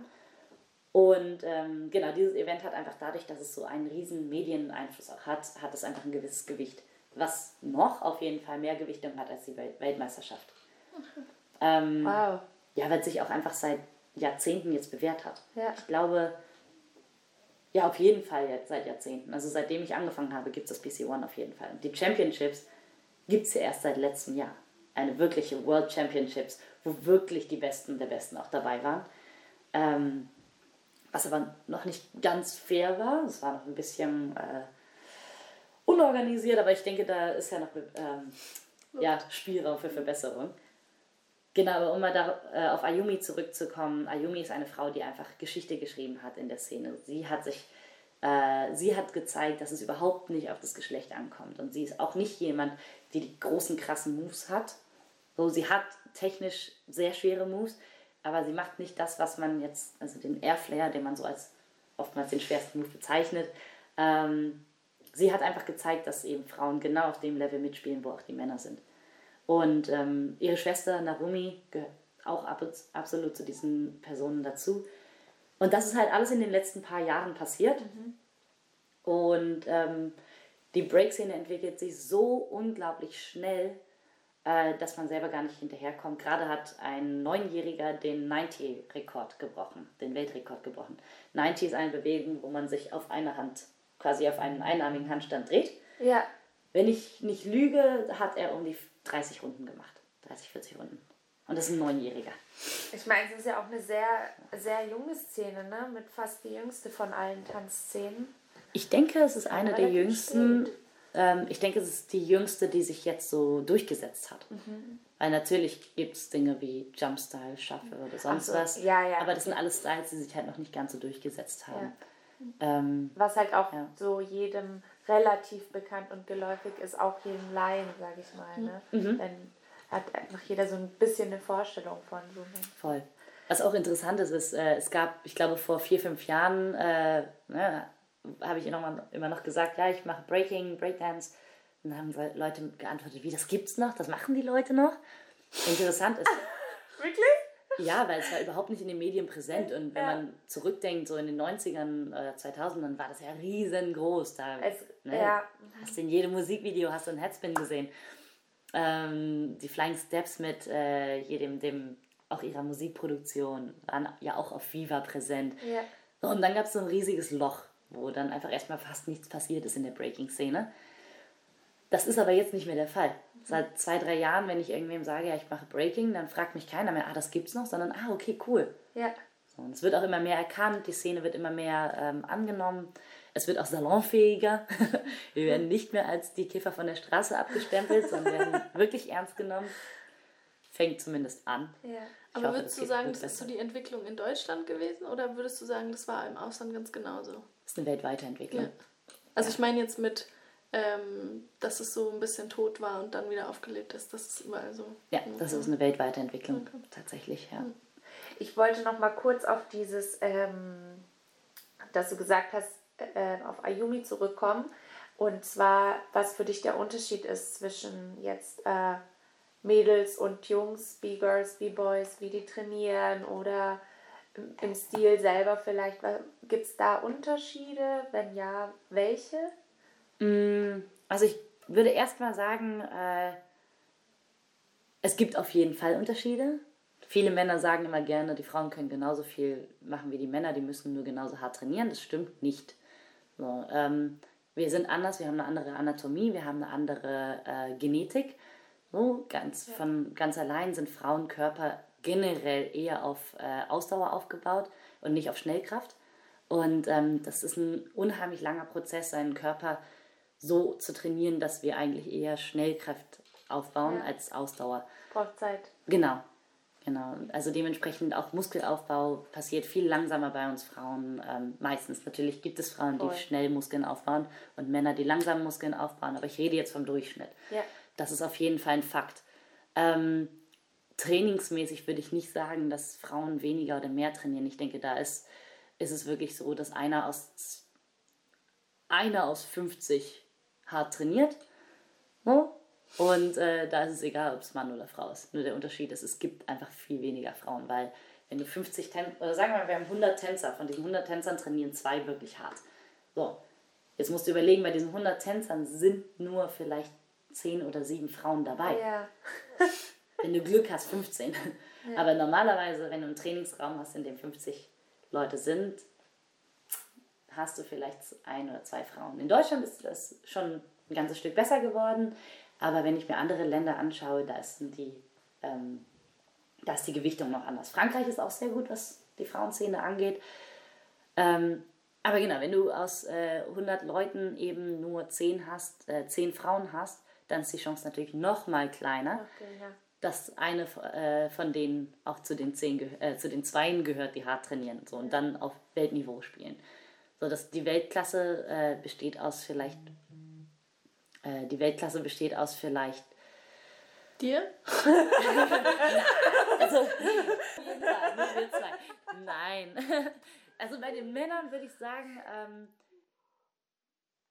Und ähm, genau, dieses Event hat einfach dadurch, dass es so einen riesen Medieneinfluss auch hat, hat es einfach ein gewisses Gewicht, was noch auf jeden Fall mehr Gewichtung hat als die Wel Weltmeisterschaft. Ähm, Wow. ja, weil es sich auch einfach seit Jahrzehnten jetzt bewährt hat. Ja. Ich glaube, ja, auf jeden Fall jetzt seit Jahrzehnten. Also seitdem ich angefangen habe, gibt es das BC One auf jeden Fall. Und die Championships gibt es ja erst seit letztem Jahr. Eine wirkliche World Championships, wo wirklich die Besten der Besten auch dabei waren. Ähm, was aber noch nicht ganz fair war. Es war noch ein bisschen äh, unorganisiert, aber ich denke, da ist ja noch ähm, ja, Spielraum für Verbesserung. Genau, aber um mal da, äh, auf Ayumi zurückzukommen. Ayumi ist eine Frau, die einfach Geschichte geschrieben hat in der Szene. Sie hat sich Äh, sie hat gezeigt, dass es überhaupt nicht auf das Geschlecht ankommt. Und sie ist auch nicht jemand, die die großen, krassen Moves hat. So, sie hat technisch sehr schwere Moves, aber sie macht nicht das, was man jetzt, also den Airflare, den man so als oftmals den schwersten Move bezeichnet. Ähm, sie hat einfach gezeigt, dass eben Frauen genau auf dem Level mitspielen, wo auch die Männer sind. Und ähm, ihre Schwester Narumi gehört auch ab, absolut zu diesen Personen dazu. Und das ist halt alles in den letzten paar Jahren passiert. Mhm. Und ähm, die Break-Szene entwickelt sich so unglaublich schnell, äh, dass man selber gar nicht hinterherkommt. Gerade hat ein Neunjähriger den 90-Rekord gebrochen, den Weltrekord gebrochen. 90 ist eine Bewegung, wo man sich auf eine Hand, quasi auf einen einarmigen Handstand dreht. Ja. Wenn ich nicht lüge, hat er um die 30 Runden gemacht. 30, 40 Runden. Und das ist ein Neunjähriger. Ich meine, es ist ja auch eine sehr, sehr junge Szene, ne? Mit fast die jüngste von allen Tanzszenen. Ich denke, es ist eine der jüngsten. Ähm, ich denke, es ist die jüngste, die sich jetzt so durchgesetzt hat. Mhm. Weil natürlich gibt es Dinge wie Jumpstyle, Shuffle oder sonst so, was. Ja, ja. Aber das sind alles Styles, die sich halt noch nicht ganz so durchgesetzt haben. Ja. Ähm, was halt auch ja. so jedem relativ bekannt und geläufig ist, auch jedem Laien, sage ich mal. Ne? Mhm. Dann hat einfach jeder so ein bisschen eine Vorstellung von so. Voll. Was auch interessant ist, ist, äh, es gab, ich glaube, vor vier, fünf Jahren, äh, ne, habe ich immer, immer noch gesagt, ja, ich mache Breaking, Breakdance. Und dann haben Leute geantwortet, wie, das gibt's noch? Das machen die Leute noch? Interessant ist. Wirklich? Ja, weil es war überhaupt nicht in den Medien präsent. Und wenn ja. man zurückdenkt, so in den 90ern oder 2000ern war das ja riesengroß. Da es, ne, ja. hast du in jedem Musikvideo hast du einen Headspin gesehen. Ähm, die Flying Steps mit äh, jedem, dem, auch ihrer Musikproduktion waren ja auch auf Viva präsent. Ja. Und dann gab es so ein riesiges Loch wo dann einfach erstmal fast nichts passiert ist in der Breaking-Szene. Das ist aber jetzt nicht mehr der Fall. Seit zwei, drei Jahren, wenn ich irgendwem sage, ja, ich mache Breaking, dann fragt mich keiner mehr, ah, das gibt's noch, sondern ah, okay, cool. Ja. So, und es wird auch immer mehr erkannt, die Szene wird immer mehr ähm, angenommen. Es wird auch salonfähiger. Wir werden nicht mehr als die Kiffer von der Straße abgestempelt, sondern werden wirklich ernst genommen. Fängt zumindest an. Ja. Aber hoffe, würdest du sagen, das ist so die Entwicklung in Deutschland gewesen oder würdest du sagen, das war im Ausland ganz genauso? ist eine weltweite Entwicklung. Ja. Also ich meine jetzt mit, ähm, dass es so ein bisschen tot war und dann wieder aufgelebt ist. Das ist überall so. Ja, das ist eine weltweite Entwicklung okay. tatsächlich, ja. Ich wollte noch mal kurz auf dieses, ähm, dass du gesagt hast, äh, auf Ayumi zurückkommen. Und zwar, was für dich der Unterschied ist zwischen jetzt äh, Mädels und Jungs, B-Girls, B-Boys, wie die trainieren oder im Stil selber vielleicht? Gibt es da Unterschiede? Wenn ja, welche? Mm, also ich würde erstmal sagen, äh, es gibt auf jeden Fall Unterschiede. Viele Männer sagen immer gerne, die Frauen können genauso viel machen wie die Männer, die müssen nur genauso hart trainieren. Das stimmt nicht. So, ähm, wir sind anders, wir haben eine andere Anatomie, wir haben eine andere äh, Genetik. So, ganz, ja. von ganz allein sind Frauenkörper generell eher auf äh, Ausdauer aufgebaut und nicht auf Schnellkraft. Und ähm, das ist ein unheimlich langer Prozess, seinen Körper so zu trainieren, dass wir eigentlich eher Schnellkraft aufbauen ja. als Ausdauer. Braucht Zeit. Genau. Genau. Also dementsprechend auch Muskelaufbau passiert viel langsamer bei uns Frauen. Ähm, meistens natürlich gibt es Frauen, die schnell Muskeln aufbauen und Männer, die langsam Muskeln aufbauen. Aber ich rede jetzt vom Durchschnitt. Ja. Das ist auf jeden Fall ein Fakt. Ähm, trainingsmäßig würde ich nicht sagen, dass Frauen weniger oder mehr trainieren. Ich denke, da ist, ist es wirklich so, dass einer aus, einer aus 50 hart trainiert. So. Und äh, da ist es egal, ob es Mann oder Frau ist. Nur der Unterschied ist, es gibt einfach viel weniger Frauen, weil wenn du 50 Tänzer, oder sagen wir mal, wir haben 100 Tänzer, von diesen 100 Tänzern trainieren zwei wirklich hart. So, jetzt musst du überlegen, bei diesen 100 Tänzern sind nur vielleicht 10 oder 7 Frauen dabei. Ja. wenn du Glück hast, 15. Ja. Aber normalerweise, wenn du einen Trainingsraum hast, in dem 50 Leute sind, hast du vielleicht ein oder zwei Frauen. In Deutschland ist das schon ein ganzes Stück besser geworden, aber wenn ich mir andere Länder anschaue, da ist die, ähm, da ist die Gewichtung noch anders. Frankreich ist auch sehr gut, was die Frauenszene angeht. Ähm, aber genau, wenn du aus äh, 100 Leuten eben nur 10 hast, äh, 10 Frauen hast, dann ist die Chance natürlich noch mal kleiner. Okay, ja dass eine äh, von denen auch zu den, zehn äh, zu den Zweien gehört, die hart trainieren so, und dann auf Weltniveau spielen. So, dass die Weltklasse äh, besteht aus vielleicht, äh, die Weltklasse besteht aus vielleicht Dir? Also. Nein. Also bei den Männern würde ich sagen, ähm,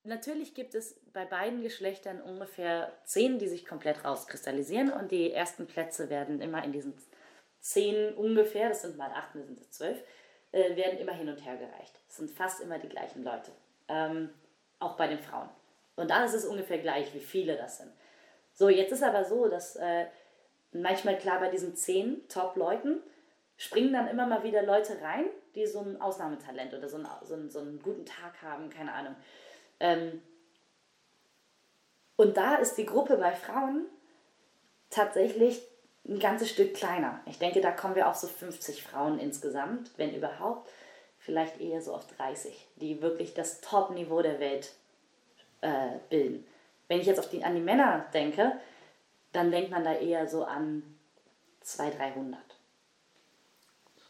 natürlich gibt es bei beiden Geschlechtern ungefähr zehn, die sich komplett rauskristallisieren und die ersten Plätze werden immer in diesen zehn ungefähr, das sind mal acht, das sind zwölf, äh, werden immer hin und her gereicht. Es sind fast immer die gleichen Leute. Ähm, auch bei den Frauen. Und da ist es ungefähr gleich, wie viele das sind. So, jetzt ist aber so, dass äh, manchmal klar bei diesen zehn Top-Leuten springen dann immer mal wieder Leute rein, die so ein Ausnahmetalent oder so einen, so einen, so einen guten Tag haben, keine Ahnung. Ähm, und da ist die Gruppe bei Frauen tatsächlich ein ganzes Stück kleiner. Ich denke, da kommen wir auf so 50 Frauen insgesamt, wenn überhaupt. Vielleicht eher so auf 30, die wirklich das Top-Niveau der Welt äh, bilden. Wenn ich jetzt die, an die Männer denke, dann denkt man da eher so an 200, 300.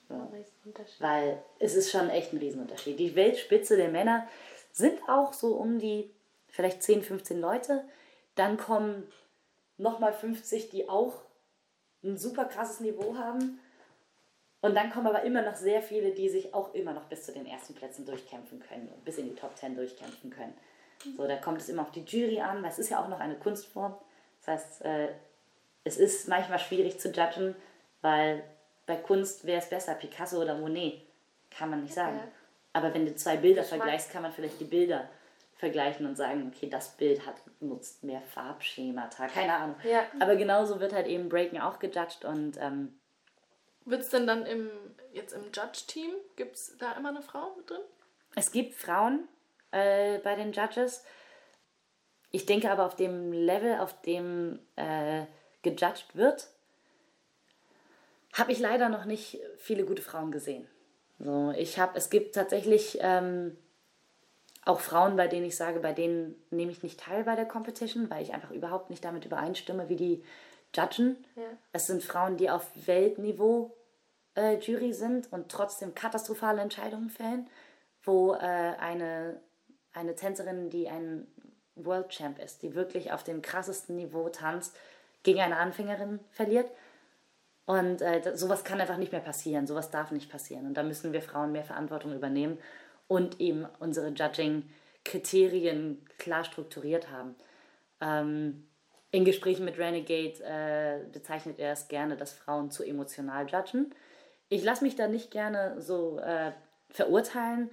Ja. Weil es ist schon echt ein Riesenunterschied. Die Weltspitze der Männer sind auch so um die vielleicht 10, 15 Leute. Dann kommen nochmal 50, die auch ein super krasses Niveau haben. Und dann kommen aber immer noch sehr viele, die sich auch immer noch bis zu den ersten Plätzen durchkämpfen können und bis in die Top 10 durchkämpfen können. So, da kommt es immer auf die Jury an, weil es ist ja auch noch eine Kunstform. Das heißt, äh, es ist manchmal schwierig zu judgen, weil bei Kunst wäre es besser, Picasso oder Monet, kann man nicht sagen. Ja. Aber wenn du zwei Bilder vergleichst, kann man vielleicht die Bilder vergleichen und sagen, okay, das Bild hat, nutzt mehr Farbschemata, keine Ahnung. Ja. Aber genauso wird halt eben Breaking auch gejudged und ähm, Wird es denn dann im, jetzt im Judge-Team, gibt es da immer eine Frau mit drin? Es gibt Frauen äh, bei den Judges. Ich denke aber auf dem Level, auf dem äh, gejudged wird, habe ich leider noch nicht viele gute Frauen gesehen. So, ich habe, es gibt tatsächlich ähm, auch Frauen, bei denen ich sage, bei denen nehme ich nicht teil bei der Competition, weil ich einfach überhaupt nicht damit übereinstimme, wie die judgen. Ja. Es sind Frauen, die auf Weltniveau äh, Jury sind und trotzdem katastrophale Entscheidungen fällen, wo äh, eine, eine Tänzerin, die ein World Champ ist, die wirklich auf dem krassesten Niveau tanzt, gegen eine Anfängerin verliert. Und äh, sowas kann einfach nicht mehr passieren, sowas darf nicht passieren. Und da müssen wir Frauen mehr Verantwortung übernehmen und eben unsere Judging-Kriterien klar strukturiert haben. Ähm, in Gesprächen mit Renegade äh, bezeichnet er es gerne, dass Frauen zu emotional judgen. Ich lasse mich da nicht gerne so äh, verurteilen,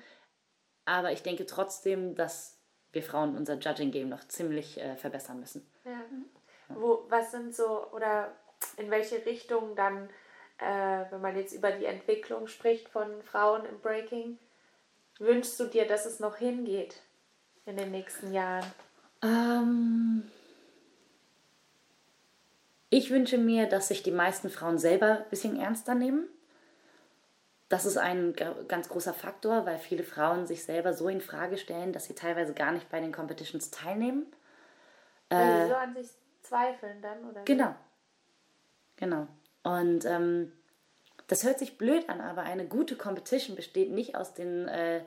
aber ich denke trotzdem, dass wir Frauen unser Judging-Game noch ziemlich äh, verbessern müssen. Ja. Wo, was sind so, oder in welche Richtung dann, äh, wenn man jetzt über die Entwicklung spricht von Frauen im Breaking, wünschst du dir, dass es noch hingeht in den nächsten Jahren? Ähm, ich wünsche mir, dass sich die meisten Frauen selber ein bisschen ernster nehmen. Das ist ein ga- ganz großer Faktor, weil viele Frauen sich selber so in Frage stellen, dass sie teilweise gar nicht bei den Competitions teilnehmen. Weil sie so an sich zweifeln dann, oder? Genau. Genau. Und ähm, das hört sich blöd an, aber eine gute Competition besteht nicht aus den äh,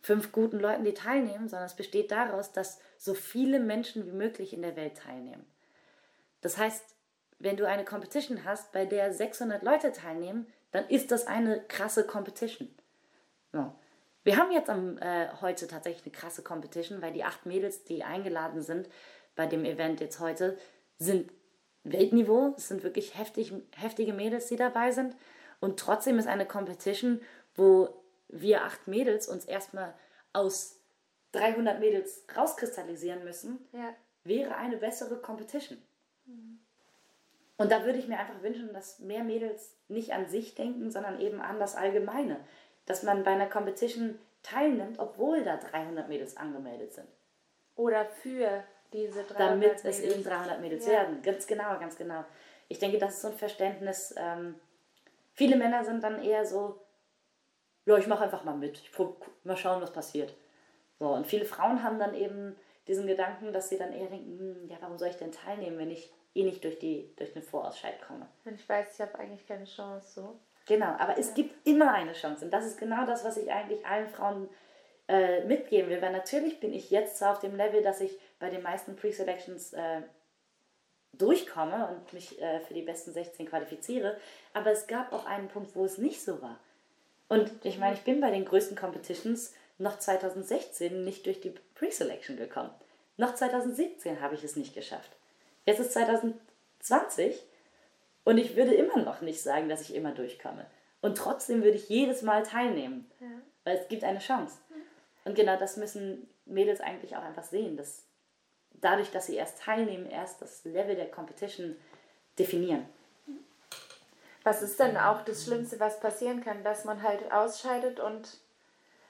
fünf guten Leuten, die teilnehmen, sondern es besteht daraus, dass so viele Menschen wie möglich in der Welt teilnehmen. Das heißt, wenn du eine Competition hast, bei der 600 Leute teilnehmen, dann ist das eine krasse Competition. So. Wir haben jetzt am, äh, heute tatsächlich eine krasse Competition, weil die acht Mädels, die eingeladen sind bei dem Event jetzt heute, sind Weltniveau. Es sind wirklich heftig, heftige Mädels, die dabei sind. Und trotzdem ist eine Competition, wo wir acht Mädels uns erstmal aus 300 Mädels rauskristallisieren müssen, Ja. wäre eine bessere Competition. Und da würde ich mir einfach wünschen, dass mehr Mädels nicht an sich denken, sondern eben an das Allgemeine. Dass man bei einer Competition teilnimmt, obwohl da 300 Mädels angemeldet sind. Oder für diese 300 Damit es Mädels. eben 300 Mädels Ja. werden. Ganz genau, ganz genau. Ich denke, das ist so ein Verständnis. Ähm, viele Männer sind dann eher so, ja, ich mache einfach mal mit. Ich mal schauen, was passiert. So, und viele Frauen haben dann eben diesen Gedanken, dass sie dann eher denken, hm, ja, warum soll ich denn teilnehmen, wenn ich eh nicht durch, die, durch den Vorausscheid komme. Und ich weiß, ich habe eigentlich keine Chance so. Genau, aber es gibt immer eine Chance. Und das ist genau das, was ich eigentlich allen Frauen äh, mitgeben will, weil natürlich bin ich jetzt zwar auf dem Level, dass ich bei den meisten Pre-Selections äh, durchkomme und mich äh, für die besten 16 qualifiziere, aber es gab auch einen Punkt, wo es nicht so war. Und ich meine, ich bin bei den größten Competitions noch 2016 nicht durch die Pre-Selection gekommen. Noch 2017 habe ich es nicht geschafft. Jetzt ist 2020 und ich würde immer noch nicht sagen, dass ich immer durchkomme. Und trotzdem würde ich jedes Mal teilnehmen, ja. weil es gibt eine Chance. Und genau das müssen Mädels eigentlich auch einfach sehen, dass dadurch, dass sie erst teilnehmen, erst das Level der Competition definieren. Was ist denn auch das Schlimmste, was passieren kann, dass man halt ausscheidet und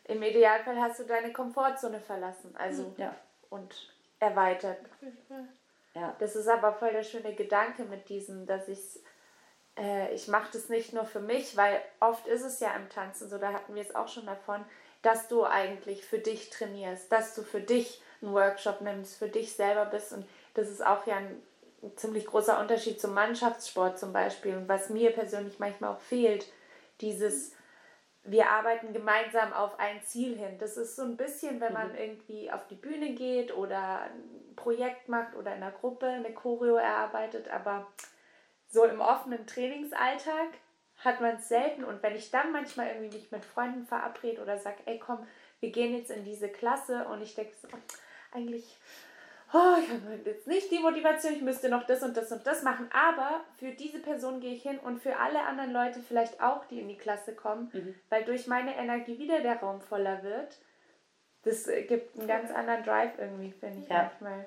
im Idealfall hast du deine Komfortzone verlassen, also ja. und erweitert. Ja. Das ist aber voll der schöne Gedanke mit diesem, dass ich äh, ich mache das nicht nur für mich, weil oft ist es ja im Tanzen so, da hatten wir es auch schon davon, dass du eigentlich für dich trainierst, dass du für dich einen Workshop nimmst, für dich selber bist und das ist auch ja ein ziemlich großer Unterschied zum Mannschaftssport zum Beispiel und was mir persönlich manchmal auch fehlt, dieses wir arbeiten gemeinsam auf ein Ziel hin. Das ist so ein bisschen, wenn man mhm. irgendwie auf die Bühne geht oder ein Projekt macht oder in einer Gruppe eine Choreo erarbeitet, aber so im offenen Trainingsalltag hat man es selten. Und wenn ich dann manchmal irgendwie mich mit Freunden verabrede oder sage, ey komm, wir gehen jetzt in diese Klasse und ich denke so, eigentlich, oh, ich habe jetzt nicht die Motivation, ich müsste noch das und das und das machen. Aber für diese Person gehe ich hin und für alle anderen Leute vielleicht auch, die in die Klasse kommen, mhm. weil durch meine Energie wieder der Raum voller wird. Das gibt einen ganz anderen Drive irgendwie, finde ich ja. manchmal.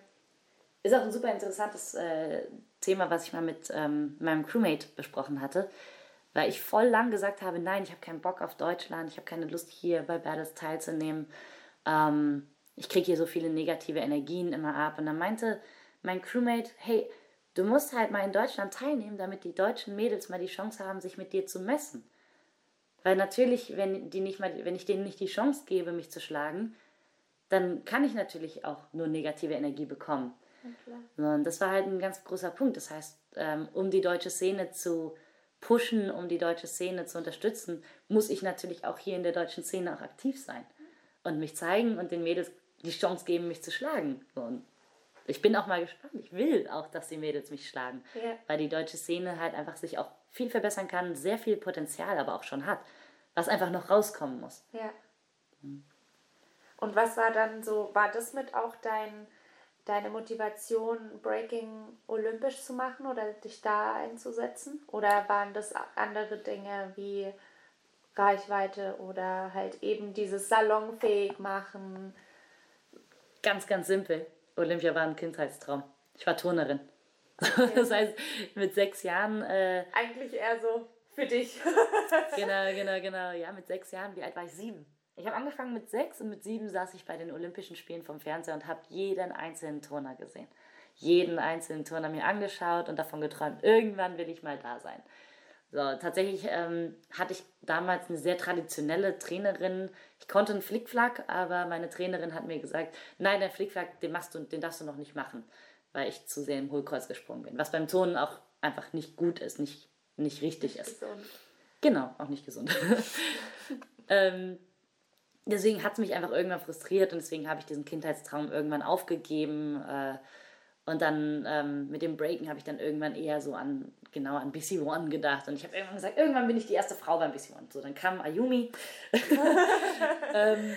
Ist auch ein super interessantes äh, Thema, was ich mal mit ähm, meinem Crewmate besprochen hatte, weil ich voll lang gesagt habe, nein, ich habe keinen Bock auf Deutschland, ich habe keine Lust hier bei Battles teilzunehmen, ähm, ich kriege hier so viele negative Energien immer ab. Und dann meinte mein Crewmate, hey, du musst halt mal in Deutschland teilnehmen, damit die deutschen Mädels mal die Chance haben, sich mit dir zu messen. Weil natürlich, wenn, die nicht mal, wenn ich denen nicht die Chance gebe, mich zu schlagen, dann kann ich natürlich auch nur negative Energie bekommen. Und das war halt ein ganz großer Punkt. Das heißt, ähm, um die deutsche Szene zu pushen, um die deutsche Szene zu unterstützen, muss ich natürlich auch hier in der deutschen Szene auch aktiv sein und mich zeigen und den Mädels die Chance geben, mich zu schlagen. Und ich bin auch mal gespannt. Ich will auch, dass die Mädels mich schlagen, ja. weil die deutsche Szene halt einfach sich auch viel verbessern kann, sehr viel Potenzial aber auch schon hat, was einfach noch rauskommen muss. Ja. Und was war dann so, war das mit auch dein deine Motivation, Breaking olympisch zu machen oder dich da einzusetzen? Oder waren das andere Dinge wie Reichweite oder halt eben dieses salonfähig machen? Ganz, ganz simpel. Olympia war ein Kindheitstraum. Ich war Turnerin. Okay. Das heißt, mit sechs Jahren. Äh, Eigentlich eher so für dich. genau, genau, genau. Ja, mit sechs Jahren. Wie alt war ich? Sieben. Ich habe angefangen mit sechs und mit sieben saß ich bei den Olympischen Spielen vom Fernseher und habe jeden einzelnen Turner gesehen. Jeden einzelnen Turner mir angeschaut und davon geträumt, irgendwann will ich mal da sein. So, tatsächlich ähm, hatte ich damals eine sehr traditionelle Trainerin. Ich konnte einen Flickflack, aber meine Trainerin hat mir gesagt, nein, der Flickflack, den machst du, den darfst du noch nicht machen, weil ich zu sehr im Hohlkreuz gesprungen bin. Was beim Turnen auch einfach nicht gut ist, nicht, nicht richtig nicht ist. Gesund. Genau, auch nicht gesund. ähm, deswegen hat es mich einfach irgendwann frustriert und deswegen habe ich diesen Kindheitstraum irgendwann aufgegeben. Äh, und dann ähm, mit dem Breaken habe ich dann irgendwann eher so an, genau, an BC One gedacht. Und ich habe irgendwann gesagt, irgendwann bin ich die erste Frau beim BC One. So, dann kam Ayumi. ähm,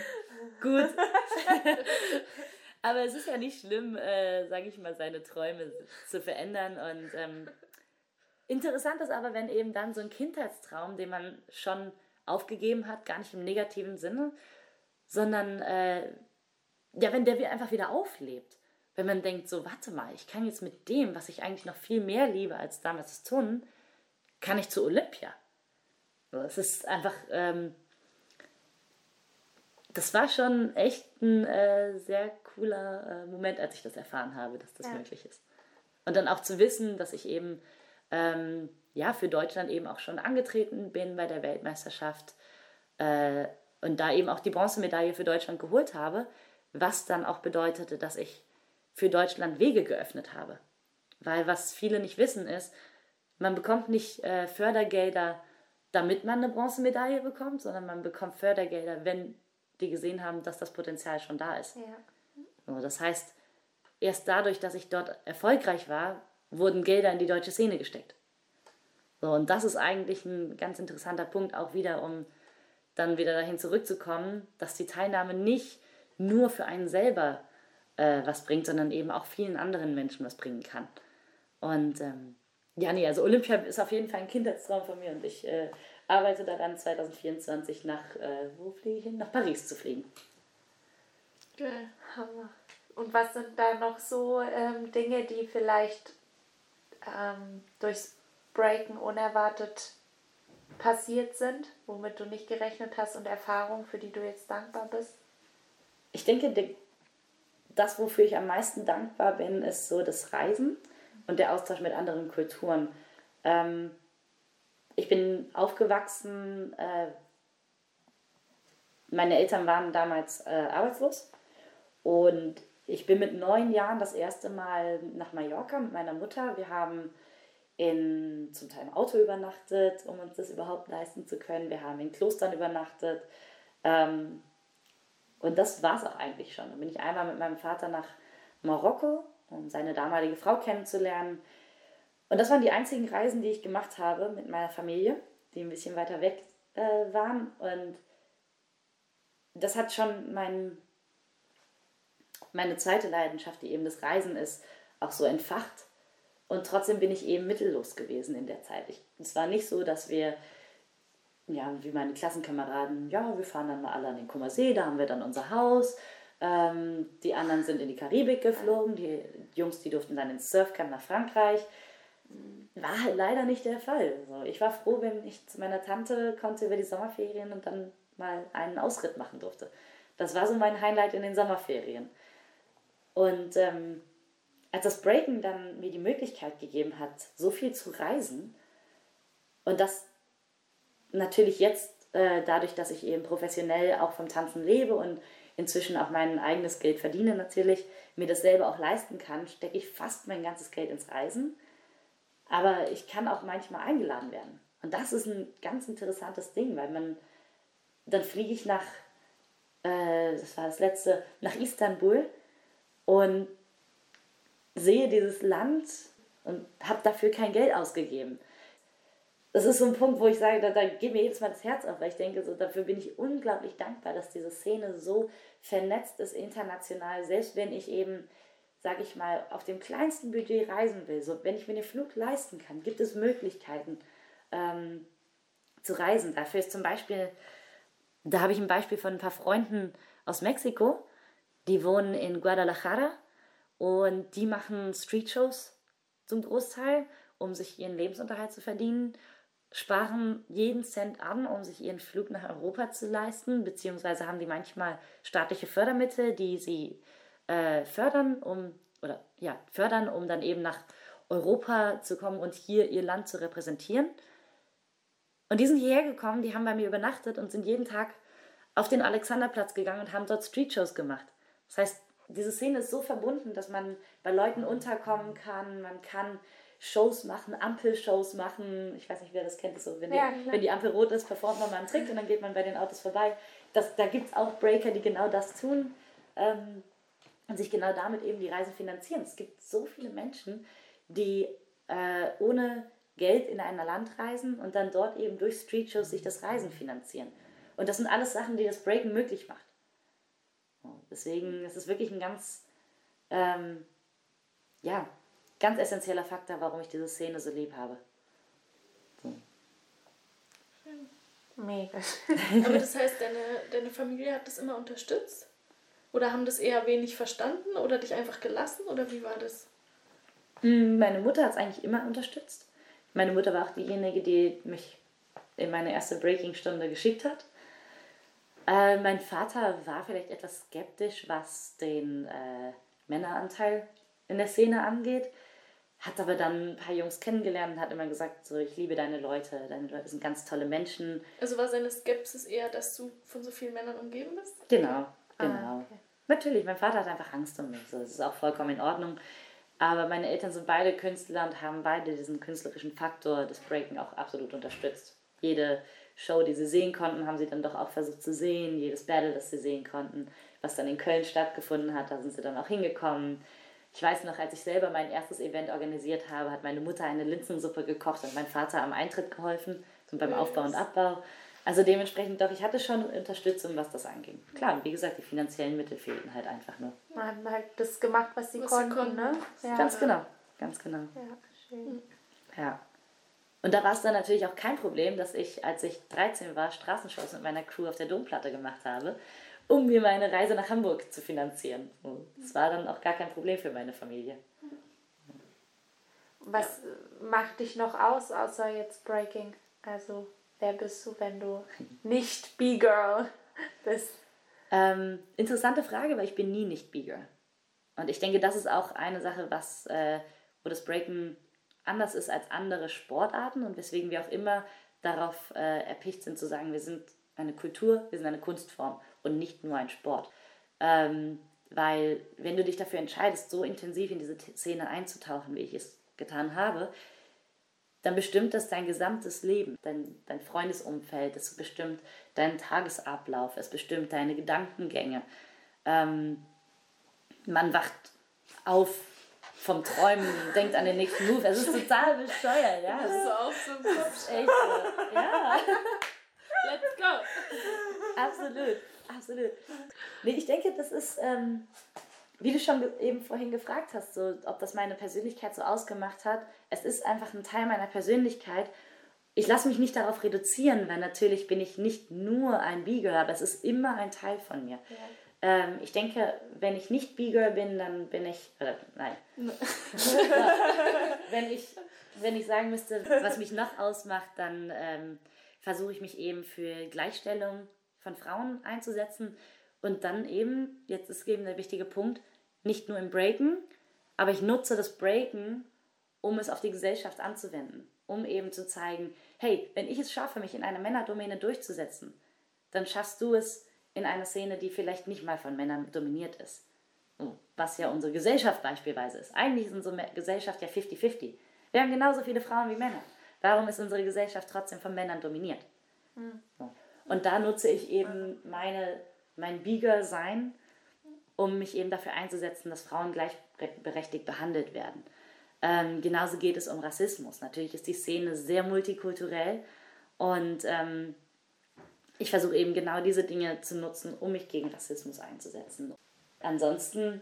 gut. Aber es ist ja nicht schlimm, äh, sage ich mal, seine Träume zu verändern. Und ähm, interessant ist aber, wenn eben dann so ein Kindheitstraum, den man schon aufgegeben hat, gar nicht im negativen Sinne, sondern äh, ja, wenn der einfach wieder auflebt. Wenn man denkt, so, warte mal, ich kann jetzt mit dem, was ich eigentlich noch viel mehr liebe als damals das Turnen, kann ich zu Olympia. Es ist einfach, ähm, das war schon echt ein äh, sehr cooler äh, Moment, als ich das erfahren habe, dass das ja. möglich ist. Und dann auch zu wissen, dass ich eben ähm, ja für Deutschland eben auch schon angetreten bin bei der Weltmeisterschaft. Äh, und da eben auch die Bronzemedaille für Deutschland geholt habe, was dann auch bedeutete, dass ich für Deutschland Wege geöffnet habe. Weil was viele nicht wissen ist, man bekommt nicht äh, Fördergelder, damit man eine Bronzemedaille bekommt, sondern man bekommt Fördergelder, wenn die gesehen haben, dass das Potenzial schon da ist. Ja. So, das heißt, erst dadurch, dass ich dort erfolgreich war, wurden Gelder in die deutsche Szene gesteckt. So, und das ist eigentlich ein ganz interessanter Punkt, auch wieder, um dann wieder dahin zurückzukommen, dass die Teilnahme nicht nur für einen selber äh, was bringt, sondern eben auch vielen anderen Menschen was bringen kann. Und ähm, ja, nee, also Olympia ist auf jeden Fall ein Kindheitstraum von mir und ich äh, arbeite daran, 2024 nach, äh, wo fliege ich hin? Nach Paris zu fliegen. Geil. Hammer. Und was sind da noch so ähm, Dinge, die vielleicht ähm, durchs Breaken unerwartet passiert sind, womit du nicht gerechnet hast und Erfahrungen, für die du jetzt dankbar bist? Ich denke, der, das, wofür ich am meisten dankbar bin, ist so das Reisen und der Austausch mit anderen Kulturen. Ähm, ich bin aufgewachsen, äh, meine Eltern waren damals äh, arbeitslos und ich bin mit neun Jahren das erste Mal nach Mallorca mit meiner Mutter. Wir haben in, zum Teil im Auto übernachtet, um uns das überhaupt leisten zu können. Wir haben in Klostern übernachtet. Ähm, und das war es auch eigentlich schon. Dann bin ich einmal mit meinem Vater nach Marokko, um seine damalige Frau kennenzulernen. Und das waren die einzigen Reisen, die ich gemacht habe mit meiner Familie, die ein bisschen weiter weg äh, waren. Und das hat schon mein, meine zweite Leidenschaft, die eben das Reisen ist, auch so entfacht. Und trotzdem bin ich eben mittellos gewesen in der Zeit. Ich, es war nicht so, dass wir, ja, wie meine Klassenkameraden, ja, wir fahren dann mal alle an den Kummersee, da haben wir dann unser Haus. Ähm, die anderen sind in die Karibik geflogen, die Jungs, die durften dann ins Surfcamp nach Frankreich. War halt leider nicht der Fall. Also ich war froh, wenn ich zu meiner Tante konnte über die Sommerferien und dann mal einen Ausritt machen durfte. Das war so mein Highlight in den Sommerferien. Und ähm, als das Breaken dann mir die Möglichkeit gegeben hat, so viel zu reisen und das natürlich jetzt äh, dadurch, dass ich eben professionell auch vom Tanzen lebe und inzwischen auch mein eigenes Geld verdiene natürlich, mir das selber auch leisten kann, stecke ich fast mein ganzes Geld ins Reisen. Aber ich kann auch manchmal eingeladen werden. Und das ist ein ganz interessantes Ding, weil man, dann fliege ich nach, äh, das war das letzte, nach Istanbul und sehe dieses Land und habe dafür kein Geld ausgegeben. Das ist so ein Punkt, wo ich sage, da, da geht mir jedes Mal das Herz auf, weil ich denke, so, dafür bin ich unglaublich dankbar, dass diese Szene so vernetzt ist international, selbst wenn ich eben, sage ich mal, auf dem kleinsten Budget reisen will. So, wenn ich mir den Flug leisten kann, gibt es Möglichkeiten ähm, zu reisen. Dafür ist zum Beispiel, da habe ich ein Beispiel von ein paar Freunden aus Mexiko, die wohnen in Guadalajara und die machen Street-Shows zum Großteil, um sich ihren Lebensunterhalt zu verdienen, sparen jeden Cent an, um sich ihren Flug nach Europa zu leisten, beziehungsweise haben die manchmal staatliche Fördermittel, die sie äh, fördern, um oder ja, fördern, um dann eben nach Europa zu kommen und hier ihr Land zu repräsentieren. Und die sind hierher gekommen, die haben bei mir übernachtet und sind jeden Tag auf den Alexanderplatz gegangen und haben dort Street-Shows gemacht. Das heißt, diese Szene ist so verbunden, dass man bei Leuten unterkommen kann, man kann Shows machen, Ampelshows machen. Ich weiß nicht, wer das kennt. So, wenn, ja, die, wenn die Ampel rot ist, performt man mal einen Trick und dann geht man bei den Autos vorbei. Das, da gibt es auch Breaker, die genau das tun ähm, und sich genau damit eben die Reise finanzieren. Es gibt so viele Menschen, die äh, ohne Geld in ein Land reisen und dann dort eben durch Streetshows sich das Reisen finanzieren. Und das sind alles Sachen, die das Breaken möglich macht. Deswegen ist es wirklich ein ganz, ähm, ja, ganz essentieller Faktor, warum ich diese Szene so lieb habe. So. Mega. Aber das heißt, deine, deine Familie hat das immer unterstützt? Oder haben das eher wenig verstanden oder dich einfach gelassen? Oder wie war das? Hm, meine Mutter hat es eigentlich immer unterstützt. Meine Mutter war auch diejenige, die mich in meine erste Breaking-Stunde geschickt hat. Äh, mein Vater war vielleicht etwas skeptisch, was den äh, Männeranteil in der Szene angeht, hat aber dann ein paar Jungs kennengelernt und hat immer gesagt, so, ich liebe deine Leute, deine Leute sind ganz tolle Menschen. Also war seine Skepsis eher, dass du von so vielen Männern umgeben bist? Genau, genau. Ah, okay. Natürlich, mein Vater hat einfach Angst um mich, so, das ist auch vollkommen in Ordnung. Aber meine Eltern sind beide Künstler und haben beide diesen künstlerischen Faktor des Breaking auch absolut unterstützt. Jede Show, die sie sehen konnten, haben sie dann doch auch versucht zu sehen. Jedes Battle, das sie sehen konnten, was dann in Köln stattgefunden hat, da sind sie dann auch hingekommen. Ich weiß noch, als ich selber mein erstes Event organisiert habe, hat meine Mutter eine Linsensuppe gekocht und mein Vater am Eintritt geholfen, so beim Aufbau und Abbau. Also dementsprechend doch, ich hatte schon Unterstützung, was das anging. Klar, wie gesagt, die finanziellen Mittel fehlten halt einfach nur. Man hat halt das gemacht, was sie Was sie konnten, konnten. ne? Ja. Ganz genau, ganz genau. Ja, schön. Ja. Und da war es dann natürlich auch kein Problem, dass ich, als ich 13 war, Straßenshows mit meiner Crew auf der Domplatte gemacht habe, um mir meine Reise nach Hamburg zu finanzieren. Und Das war dann auch gar kein Problem für meine Familie. Was äh, macht dich noch aus, außer jetzt Breaking? Also, wer bist du, wenn du nicht B-Girl bist? Ähm, interessante Frage, weil ich bin nie nicht B-Girl. Und ich denke, das ist auch eine Sache, was, äh, wo das Breaken anders ist als andere Sportarten und weswegen wir auch immer darauf äh, erpicht sind zu sagen, wir sind eine Kultur, wir sind eine Kunstform und nicht nur ein Sport. Ähm, weil wenn du dich dafür entscheidest, so intensiv in diese Szene einzutauchen, wie ich es getan habe, dann bestimmt das dein gesamtes Leben, dein, dein Freundesumfeld, es bestimmt deinen Tagesablauf, es bestimmt deine Gedankengänge. Ähm, man wacht auf vom Träumen, denkt an den nächsten Move. Es ist total bescheuert, ja. Es ist So auf so Kopf. echt. Ja, Let's go. absolut, absolut. Nee, ich denke, das ist, ähm, wie du schon eben vorhin gefragt hast, so, ob das meine Persönlichkeit so ausgemacht hat. Es ist einfach ein Teil meiner Persönlichkeit. Ich lasse mich nicht darauf reduzieren, weil natürlich bin ich nicht nur ein B-Girl, aber es ist immer ein Teil von mir. Ähm, ich denke, wenn ich nicht B-Girl bin, dann bin ich, oder, nein, wenn ich, wenn ich sagen müsste, was mich noch ausmacht, dann ähm, versuche ich mich eben für Gleichstellung von Frauen einzusetzen und dann eben, jetzt ist eben der wichtige Punkt, nicht nur im Breaken, aber ich nutze das Breaken, um es auf die Gesellschaft anzuwenden, um eben zu zeigen, hey, wenn ich es schaffe, mich in einer Männerdomäne durchzusetzen, dann schaffst du es in einer Szene, die vielleicht nicht mal von Männern dominiert ist. Was ja unsere Gesellschaft beispielsweise ist. Eigentlich ist unsere Gesellschaft ja 50-50. Wir haben genauso viele Frauen wie Männer. Warum ist unsere Gesellschaft trotzdem von Männern dominiert? So. Und da nutze ich eben meine, mein Bieger-Sein, um mich eben dafür einzusetzen, dass Frauen gleichberechtigt behandelt werden. Ähm, genauso geht es um Rassismus. Natürlich ist die Szene sehr multikulturell und ähm, ich versuche eben genau diese Dinge zu nutzen, um mich gegen Rassismus einzusetzen. Ansonsten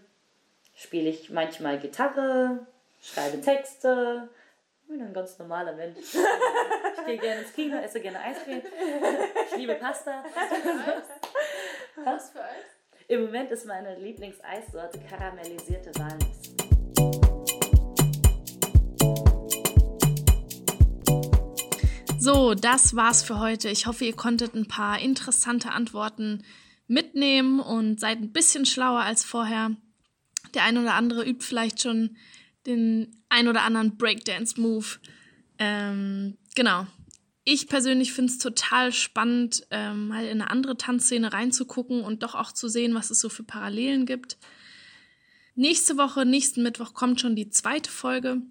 spiele ich manchmal Gitarre, schreibe Texte, bin ein ganz normaler Mensch. Ich gehe gerne ins Kino, esse gerne Eiscreme, ich liebe Pasta. Was für Eis? Im Moment ist meine Lieblingseissorte karamellisierte Walnuss. So, das war's für heute. Ich hoffe, ihr konntet ein paar interessante Antworten mitnehmen und seid ein bisschen schlauer als vorher. Der ein oder andere übt vielleicht schon den ein oder anderen Breakdance-Move. Ähm, genau. Ich persönlich finde es total spannend, ähm, mal in eine andere Tanzszene reinzugucken und doch auch zu sehen, was es so für Parallelen gibt. Nächste Woche, nächsten Mittwoch kommt schon die zweite Folge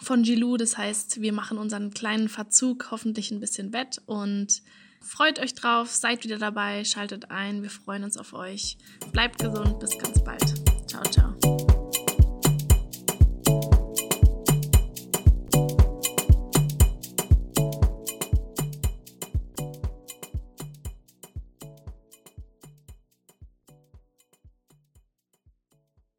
von Gilou. Das heißt, wir machen unseren kleinen Verzug hoffentlich ein bisschen wett und freut euch drauf, seid wieder dabei, schaltet ein, wir freuen uns auf euch. Bleibt gesund, bis ganz bald. Ciao, ciao.